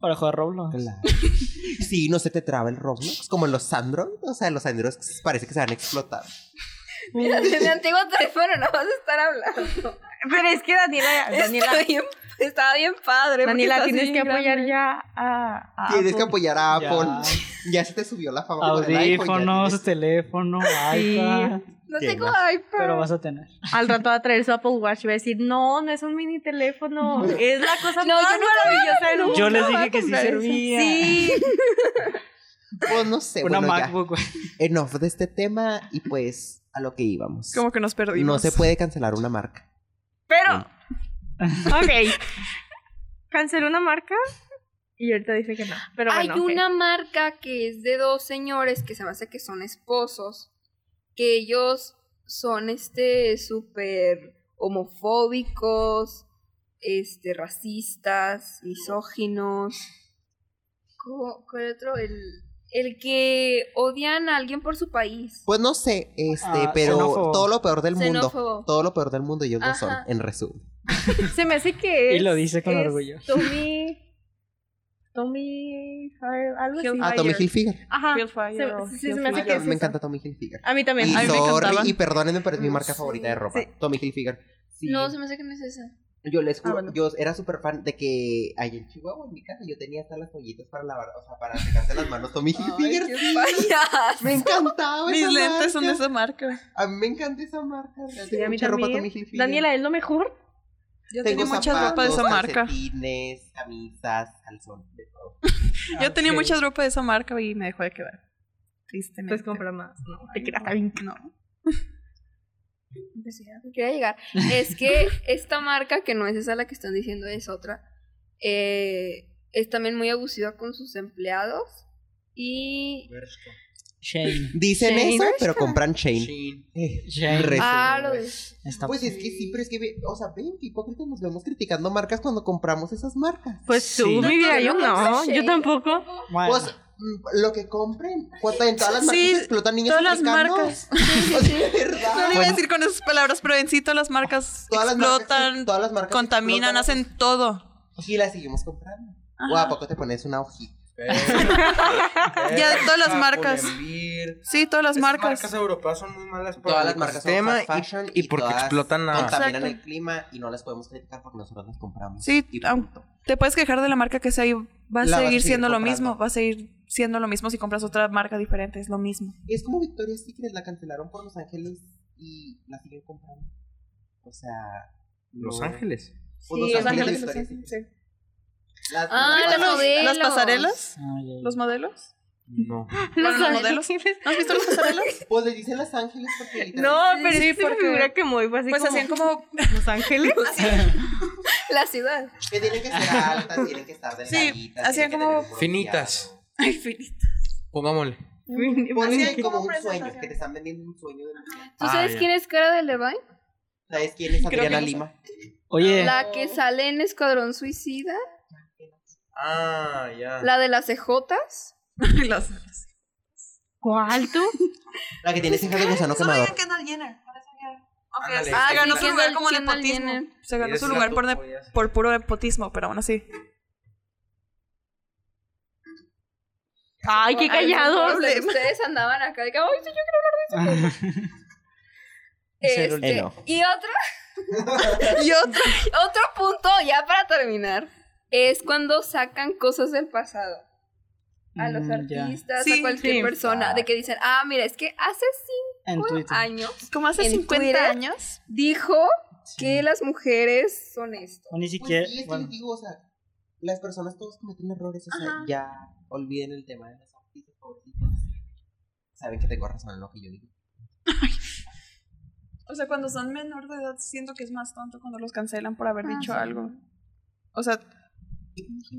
Para jugar Roblox. Claro. Sí, no se te traba el Roblox, como en los Android. O sea, los Android parece que se van a explotar. Mira, de mi antiguo teléfono no vas a estar hablando. Pero es que Daniela, Daniela, Está bien, estaba bien padre. Daniela, tienes que apoyar grande. ya a, a Tienes que apoyar a Ya. Apple. Ya, se te subió la fama. iPhone, ya Audífonos, tienes- teléfono, Sí. iPad. No ¿Qué tengo iPad. Pero vas a tener. Al rato va a traer su Apple Watch y va a decir, no, no es un mini teléfono, es la cosa No, más yo no maravillosa del mundo. Yo les dije que sí servía. Sí. Pues no sé, Una bueno, ya. MacBook, güey. Enough de este tema y pues a lo que íbamos. Como que nos perdimos. No se puede cancelar una marca. Pero, ok. Canceló una marca y ahorita dice que no. Pero Hay bueno, una marca que es de dos señores que se me hace que son esposos, que ellos son este súper homofóbicos, este racistas, misóginos. ¿Cómo- ¿Cuál otro? El, el que odian a alguien por su país. Pues no sé, este, Ah, pero xenófobo. todo lo peor del mundo. Xenófobo. Todo lo peor del mundo ellos lo son, en resumen. Se me hace que Y es, lo dice con orgullo. Tommy... Tommy... algo así. Ah, Tommy Hilfiger. Ajá. Hellfire Se, o sí, se me Hellfire. hace que es me encanta Tommy Hilfiger. A mí también. Y A mí me sorry, encantaban. y perdónenme, pero es mi marca Sí. favorita de ropa. Sí. Tommy Hilfiger. Sí. No, se me hace que no es esa. Yo les juro, Ah, bueno. yo era súper fan de que ahí en Chihuahua, en mi casa, yo tenía hasta las ollitas para lavar, o sea, para secarte las manos. Tommy Hilfiger. Me encantaba Mis esa lentes son de esa marca. A mí me encanta esa marca. Sí, Tengo a mí mucha ropa también. Tommy Hilfiger. Daniela, ¿es lo mejor? Yo Tengo tenía mucha ropa de esa marca. camisas, calzones, de todo. Yo tenía Ok. mucha ropa de esa marca y me dejó de quedar. Tristemente. Pues compra más. No, te está bien. No. Que quería llegar. Es que esta marca, que no es esa la que están diciendo, es otra, eh, es también muy abusiva con sus empleados. Y. Shane. Dicen Shane. eso, pero compran Shane. Eh, Shane. re- Ah, lo. Está- Pues es que sí, pero es que, ve- o sea, ven que hipócritas nos vemos criticando marcas cuando compramos esas marcas. Pues Sí. tú, mi vida, yo No, yo tampoco. Bueno, Pues lo que compren. Cuando en todas las marcas Sí, explotan niños todas las marcas. Sea, de verdad. No lo iba a decir con esas palabras, pero en sí todas las marcas Todas las marcas- explotan, todas las marcas contaminan, explotan hacen todo. Y las seguimos comprando. O a poco te pones una hojita. Ya, todas las marcas. Sí, todas las Esas marcas. marcas europeas son muy malas para Todas el las marcas fast fashion y, y porque todas explotan a... contaminan Exacto. el clima y no las podemos criticar porque nosotros las compramos. Sí, y. Te puedes quejar de la marca que sea y va a seguir siendo lo mismo. Va a seguir siendo lo mismo si compras otra marca diferente. Es lo mismo. Y es como Victoria's Secret, la cancelaron por Los Ángeles y la siguen comprando. O sea... Los Ángeles. Sí, Los Los Ángeles Los sí. Las- Ah, las- los modelos. ¿Las pasarelas? ¿Los modelos? No. Bueno, los modelos. ¿No has visto las pasarelas? Pues le dicen Los Ángeles porque No, pero Sí, porque- figura que muy fue así Pues como hacían como... Los Ángeles. La ciudad. Que tienen que ser altas, tienen que estar delgaditas. hacían tienen que como Finitas. Ay, finito. Pongámosle. Ponle como un sueño, que te están vendiendo un sueño de. ¿Tú Ah, sabes quién es Cara de Levine? ¿Sabes quién es Adriana no sé. Lima? Oye, La que sale en Escuadrón Suicida. Ah, ya. La de las cejotas. Las- ¿Cuál tú? La que tiene cejas de gusano quemador. Kendall Jenner. Aunque se ganó su lugar como nepotismo. Se ganó su lugar por, por puro nepotismo, pero aún así. Ay, qué Ay, callado. ustedes- Ustedes andaban acá de que, ay, sí, yo quiero hablar de eso. Este, Eh, no. Y otro, Y otro. otro punto, ya para terminar, es cuando sacan cosas del pasado. A los Mm, artistas, Sí, a cualquier sí. persona, de que dicen, ah, mira, es que hace en cinco Twitter. años Como hace En 50 Twitter. años. dijo que las mujeres son esto. O ni Pues siquiera. sí, es que bueno, digo, o sea, las personas todos cometen errores, o sea, Ajá. ya olviden el tema de las artistas pobrecitas. Saben que tengo razón en lo que yo digo. O sea, cuando son menor de edad, siento que es más tonto cuando los cancelan por haber Ah, dicho sí. algo. O sea,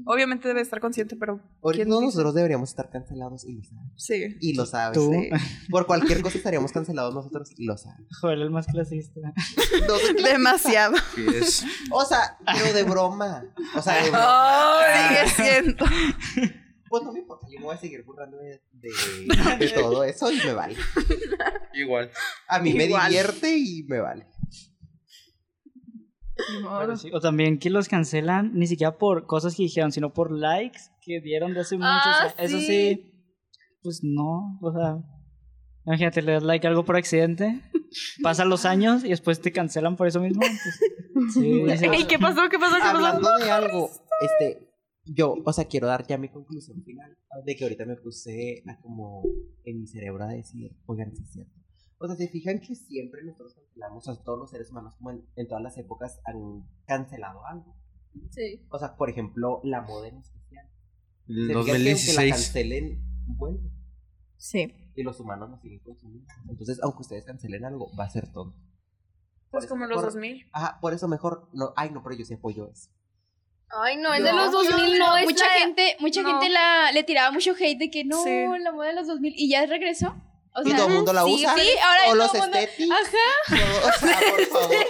obviamente debe estar consciente, pero. Ahorita ¿quién todos dice? nosotros deberíamos estar cancelados y lo saben. Sí. Y lo saben. Tú. Sí. Por cualquier cosa estaríamos cancelados nosotros y lo saben. Joder, el más clasista. No. Demasiado. Sí, es- O sea, pero de broma. O sea, de broma. Oh, sigue siendo. Pues no me importa, yo me voy a seguir burlando de, de, de todo eso y me vale. Igual. A mí me divierte y me vale. Pero sí, O también que los cancelan ni siquiera por cosas que dijeron, sino por likes que dieron de hace muchos Ah, años. Eso sí. sí, pues no, o sea, imagínate, le das like a algo por accidente, pasan los años y después te cancelan por eso mismo. pues, sí, Ey, ¿qué pasó? ¿Qué pasó? ¿Qué pasó? Hablando de algo, este, yo, o sea, quiero dar ya mi conclusión final de que ahorita me puse a como en mi cerebro a decir, oigan, sí es cierto. O sea, se fijan que siempre nosotros cancelamos, o sea, todos los seres humanos, como en, en todas las épocas, han cancelado algo. Sí. O sea, por ejemplo, la moda en especial. Se El fijan que aunque la 2016. cancelen, vuelve. Sí. Y los humanos nos siguen consumiendo. Entonces, aunque ustedes cancelen algo, va a ser todo. Pues como los Por- 2000. Ajá, por eso mejor, no, ay, no, pero yo sí apoyo eso. Ay, no, el de No, los 2000 no es mucha la- gente, mucha no. gente la, le tiraba mucho hate de que no, Sí. la moda de los 2000 y ya regresó. O y todo el mundo la sí, usa. Sí, ahora Todos todo los mundo- estéticos. Ajá. todo- o sea, por favor.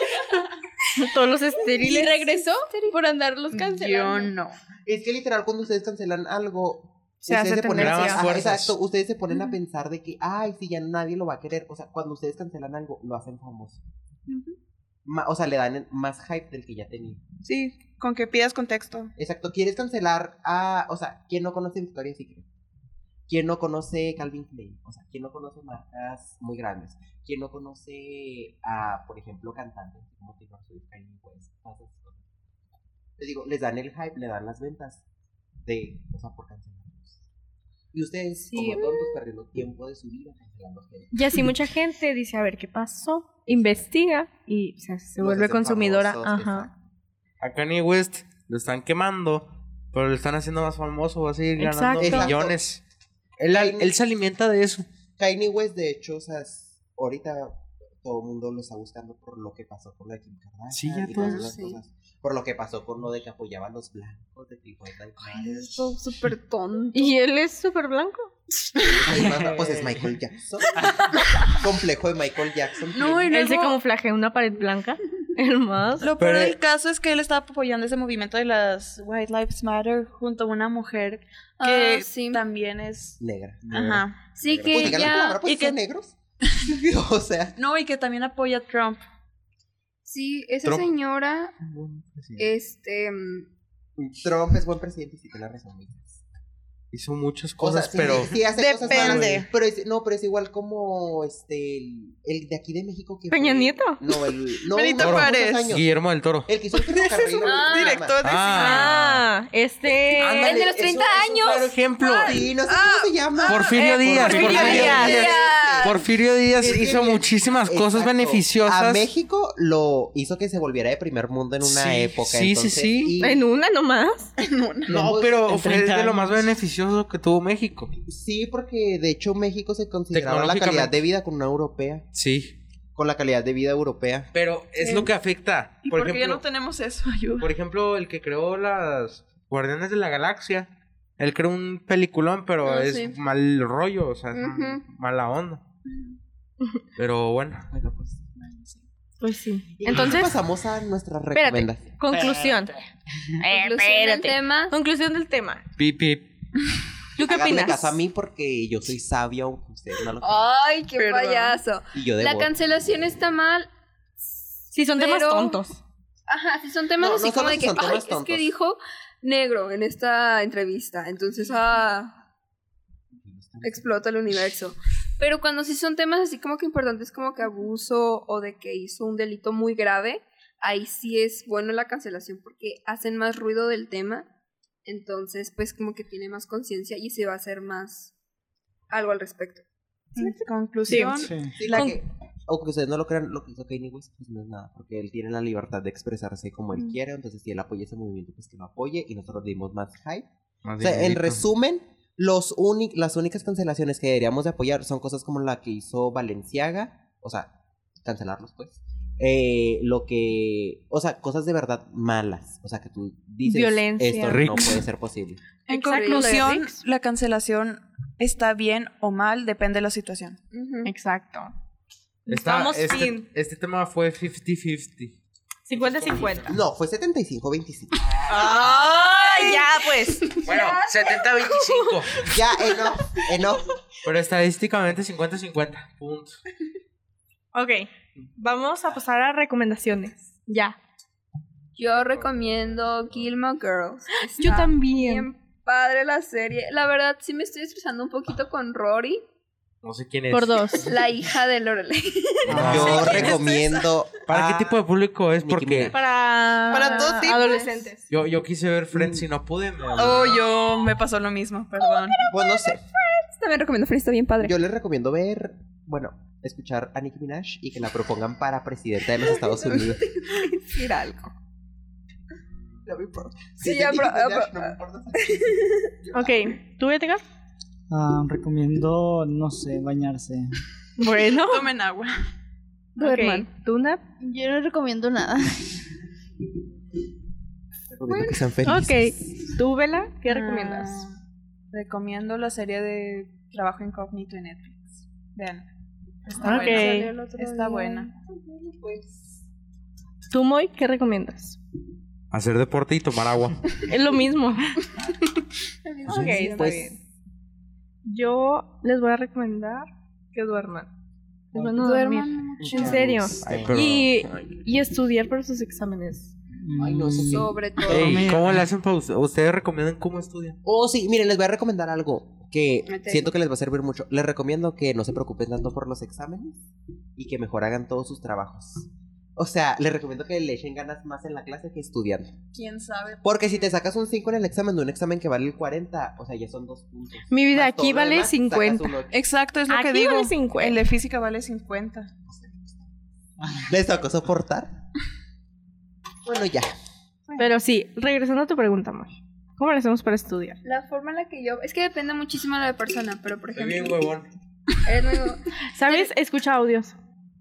Todos los Y estériles. regresó por andarlos Yo cancelando. no. Es que literal cuando ustedes cancelan algo, Se hace ustedes ponen, tendencia. Ajá, fuerzas. exacto, ustedes se ponen a pensar de que, ay, si ya nadie lo va a querer. O sea, cuando ustedes cancelan algo, lo hacen famoso. Ma- o sea, le dan más hype del que ya tenía. Sí, con que pidas contexto. Exacto, quieres cancelar a, o sea, ¿quién no conoce Victoria's Secret? ¿Quién no conoce Calvin Klein? O sea, ¿quién no conoce marcas muy grandes? ¿Quién no conoce a, por ejemplo, cantantes como Taylor Swift, Kanye West? todas esas cosas? Les digo, les dan el hype, le dan las ventas de, o sea, por cancelarlos. Y ustedes, Sí. como tontos, perdiendo tiempo de su vida cancelando gente. Y así mucha gente dice, a ver qué pasó, investiga y se, se Los vuelve consumidora. famosos, Ajá. A Kanye West lo están quemando, pero lo están haciendo más famoso, va a seguir ganando Exacto. millones. Él, él se alimenta de eso. Kanye West, de hecho, o sea, es- ahorita todo el mundo lo está buscando por lo que pasó con de Kim Kardashian. Sí, ya y todas esas sí. cosas. Por lo que pasó con lo de que apoyaba a los blancos, de Matter. Esto súper tonto. Y él es súper blanco. Pues es Michael Jackson. Complejo de Michael Jackson. No, y tiene. Él se luego- camuflajea en una pared blanca. El más. Lo peor Pero- del caso es que él estaba apoyando ese movimiento de las White Lives Matter junto a una mujer que Ah, sí. también es. Negra. Ajá. Sí, que la ya... palabra, pues y que- son negros. o sea, No, y que también apoya a Trump. Sí, esa Trump. señora, este... Trump es buen presidente y sí tiene razón. Hizo muchas O sea, cosas, sí, pero sí hace cosas malas, Depende. pero es- no, pero es igual como este el, el de aquí de México que Peña fue- Nieto. No, el no, Benito hace Juárez. Guillermo del Toro. El que hizo el ferrocarril. Ah, Director de Ah, Ah, este. Ándale, El de los eso 30 es un años. claro ejemplo. Sí, no sé cómo se llama. Porfirio eh, Díaz. Porfirio Porfirio Díaz. Díaz. Porfirio Díaz Es hizo muchísimas cosas Exacto. beneficiosas. A México lo hizo que se volviera de primer mundo en una Sí, época. sí, sí, entonces, sí. y- En una nomás. No, pero En fue 30 de lo más años. Beneficioso que tuvo México. Sí, porque de hecho México se consideraba la calidad de vida con una europea. Sí. Con la calidad de vida europea. Pero es lo que afecta. ¿Y Por por qué ya ejemplo, no tenemos eso? Ayuda. por ejemplo, el que creó las Guardianes de la Galaxia. Él creó un peliculón, pero Ah, es sí. mal rollo, o sea, es Ujú. mala onda. Pero bueno. Bueno, pues. Pues sí. Y Entonces, pasamos a nuestras espérate. recomendaciones. Conclusión. Eh, Conclusión del espérate. tema. Conclusión del tema. Pip, pip. ¿Tú qué opinas? caso a mí porque yo soy sabio, aunque ustedes no lo Ay, qué Perdón. payaso. Y yo La debo. cancelación está mal. Sí, son temas Pero- tontos. Ajá, si son temas No, así no como solo de si que, son temas ay, es que tontos. dijo negro en esta entrevista. Entonces, ah, explota el universo. Pero cuando sí son temas así como que importantes, como que abuso o de que hizo un delito muy grave, ahí sí es bueno la cancelación porque hacen más ruido del tema. Entonces, pues como que tiene más conciencia y se va a hacer más algo al respecto. Conclusión. Sí. Sí, la Con- que, aunque ustedes no lo crean, lo que hizo Kanye West pues no es nada, porque él tiene la libertad de expresarse como él quiere, entonces si él apoya ese movimiento, pues que lo apoye y nosotros dimos más hype. Más O sea, en resumen, los uni- las únicas cancelaciones que deberíamos de apoyar son cosas como la que hizo Valenciaga, o sea, cancelarlos pues. Eh, lo que, o sea, cosas de verdad malas, o sea, que tú dices, Violencia. esto no puede ser posible. En Exacto. conclusión, la cancelación está bien o mal, depende de la situación. Ujú. Exacto. Está- Vamos este, fin. este tema fue 50-50. 50-50. No, fue 75-25. ¡Ay, ya pues! Bueno, 70-25. ya, enough, enough. Pero estadísticamente 50-50. Punto. Ok. Vamos a pasar a recomendaciones. Ya. Yo recomiendo Gilmore Girls. Yo Está también. Bien padre la serie. La verdad, sí me estoy estresando un poquito con Rory, No sé quién es. Por dos. la hija de Lorelai. Yo recomiendo. ¿Para qué tipo de público es? Porque. Para, Para todo tipo. adolescentes. yo, yo quise ver Friends y no pude. me- Oh, yo me pasó lo mismo, perdón. Pues no sé. También recomiendo Friends, está bien padre. Yo les recomiendo ver, bueno, escuchar a Nicki Minaj y que la propongan para presidenta de los Estados Unidos. decir algo. No me importa. Sí, Si ya, Nicki pero- Minaj, pero- no me importa. Ok. ¿Tú, Edgar? Ah, recomiendo, no sé, bañarse. Bueno. Tomen agua. Duerman. Ok. ¿Tú, Nat? Yo no recomiendo nada. Recomiendo que sean felices. Ok. ¿Tú, Vela? ¿Qué recomiendas? Ah, recomiendo la serie de Trabajo Incógnito en Netflix. Vean. Está Ok. buena. Está buena. ¿Tú, Moy? ¿Qué recomiendas? Hacer deporte y tomar agua. Es lo mismo. ok, Sí, está pues, bien. Yo les voy a recomendar que duerman. Es bueno Duerman dormir. mucho. En serio. Ay, pero- Y, y estudiar para sus exámenes. Ay, no, eso sí. Sobre todo. Ey, ¿cómo le hacen para ustedes? ¿Ustedes recomiendan cómo estudian? Oh, sí, miren, les voy a recomendar algo que siento que les va a servir mucho. Les recomiendo que no se preocupen tanto por los exámenes y que mejor hagan todos sus trabajos. O sea, les recomiendo que le echen ganas más en la clase que estudiando. ¿Quién sabe? Porque si te sacas un 5 en el examen de un examen que vale el 40, o sea, ya son dos puntos. Mi vida, Más aquí vale demás, sacas 50. un ocho. Exacto, es lo Aquí que digo. vale 50. El de física vale 50. ¿Les tocó soportar? Bueno, ya. Pero sí, regresando a tu pregunta, Moy. ¿Cómo le hacemos para estudiar? La forma en la que yo. Es que depende muchísimo de la persona, pero por ejemplo. bien huevón. Eres, muy- ¿Sabes? Escucha audios.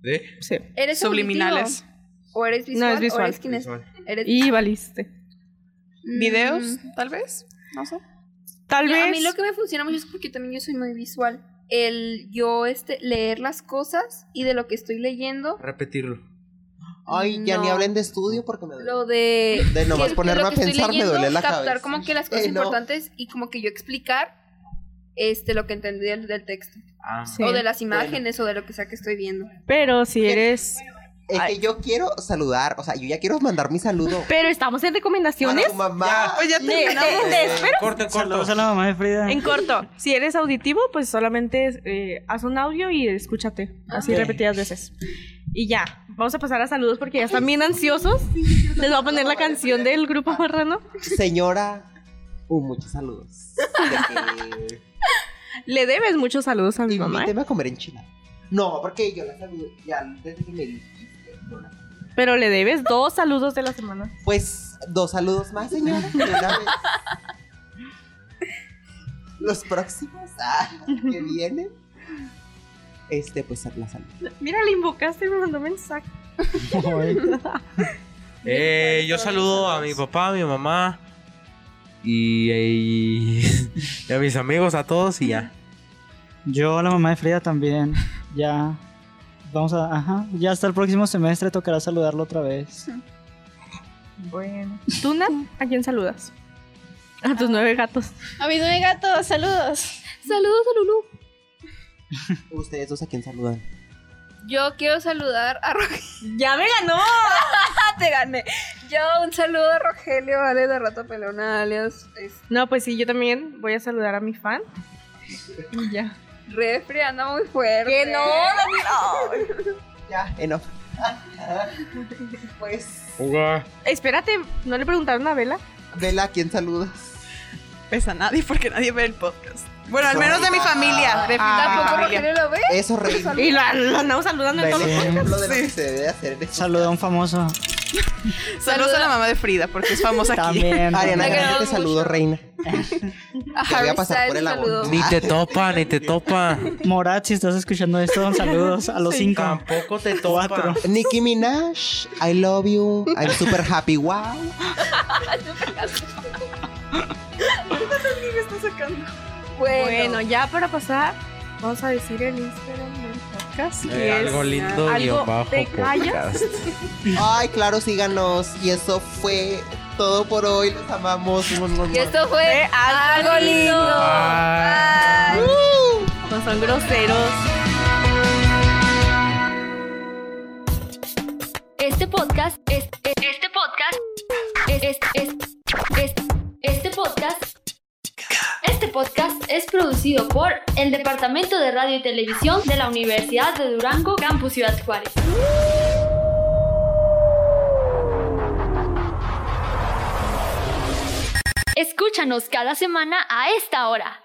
¿Sí? Sí. eres Subliminales. auditivo, O eres No, visual. es visual. O eres Y valiste. Mm, ¿Videos? Tal vez. No sé. Tal yo- vez. A mí lo que me funciona mucho es porque también yo soy muy visual. El yo este leer las cosas y de lo que estoy leyendo, Repetirlo. Ay, ya ni No. hablen de estudio porque me duele. lo de De nomás que- ponerme a pensar me duele la captar cabeza. como que las cosas Eh, no. importantes y como que yo explicar este lo que entendí del, del texto Ah. Sí. o de las imágenes o de lo que sea que estoy viendo. Pero si eres Es que yo quiero saludar, o sea, yo ya quiero mandar mi saludo. Pero estamos en recomendaciones. A tu mamá. Pues ya Te- terminamos. te- te espero Corto, en corto. Saludos a la mamá de Frida. en corto. Si eres auditivo, pues solamente eh, haz un audio y escúchate. Así Ok. repetidas veces. Y ya, vamos a pasar a saludos porque ya están bien ansiosos. Les voy a poner la canción del grupo marrano. Señora, uh, muchos saludos. De que- Le debes muchos saludos a mi mamá. ¿eh? Invíteme a comer enchilada. No, porque yo la saludo ya desde que me dijiste. no la- Pero le debes dos saludos de la semana. Pues dos saludos más, señora. de una vez. Los próximos ah, que vienen. Este, pues la salud. Mira, le invocaste y me mandó mensaje. Eh, yo saludo a mi papá, a mi mamá y, y- y a mis amigos, a todos y ya. Yo a la mamá de Frida también. Ya. Vamos a. Ajá. Ya hasta el próximo semestre tocará saludarlo otra vez. Bueno. ¿Tú, Nat? ¿A quién saludas? A tus nueve gatos. A mis nueve gatos, saludos. Saludos a Lulu. Ustedes dos a quién saludan. Yo quiero saludar a Rogelio. ¡Ya me ganó! Te gané. Yo un saludo a Rogelio, vale, de Rato Pelona, alias No, pues sí, yo también voy a saludar a mi fan. Y ya. Refri, anda muy fuerte. ¡Que no! Ya, enough. pues, Espérate, ¿no le preguntaron a Vela? Vela, ¿a quién saludas? Pues a nadie porque nadie ve el podcast. Bueno, al menos de mi familia. De mi ¿Tampoco familia. Rogelio lo ve? Eso, rey. Y la, la andamos saludando en todos los ejemplo de lo que se debe de hacer Saluda a un famoso. Saludos a la mamá de Frida porque es famosa aquí. También. Ariana Grande, te saludo, mucho. reina. Te voy a pasar por el agua. saludo. Ni te topa, ni te topa. Morat, si estás escuchando esto, saludos a los cinco. Tampoco te Cuatro. topa. Nicki Minaj, I love you. I'm super happy, wow. Bueno, Bueno, ya para pasar, vamos a decir el Instagram del podcast. que Eh, es algo lindo algo guion bajo te podcast. Ay, claro, síganos. Y eso fue todo por hoy. Los amamos. y esto fue algo lindo. Bye. Bye. No son groseros. Este podcast es, es- este podcast es, es, es, es- este podcast este podcast es producido por el Departamento de Radio y Televisión de la Universidad de Durango, Campus Ciudad Juárez. Escúchanos cada semana a esta hora.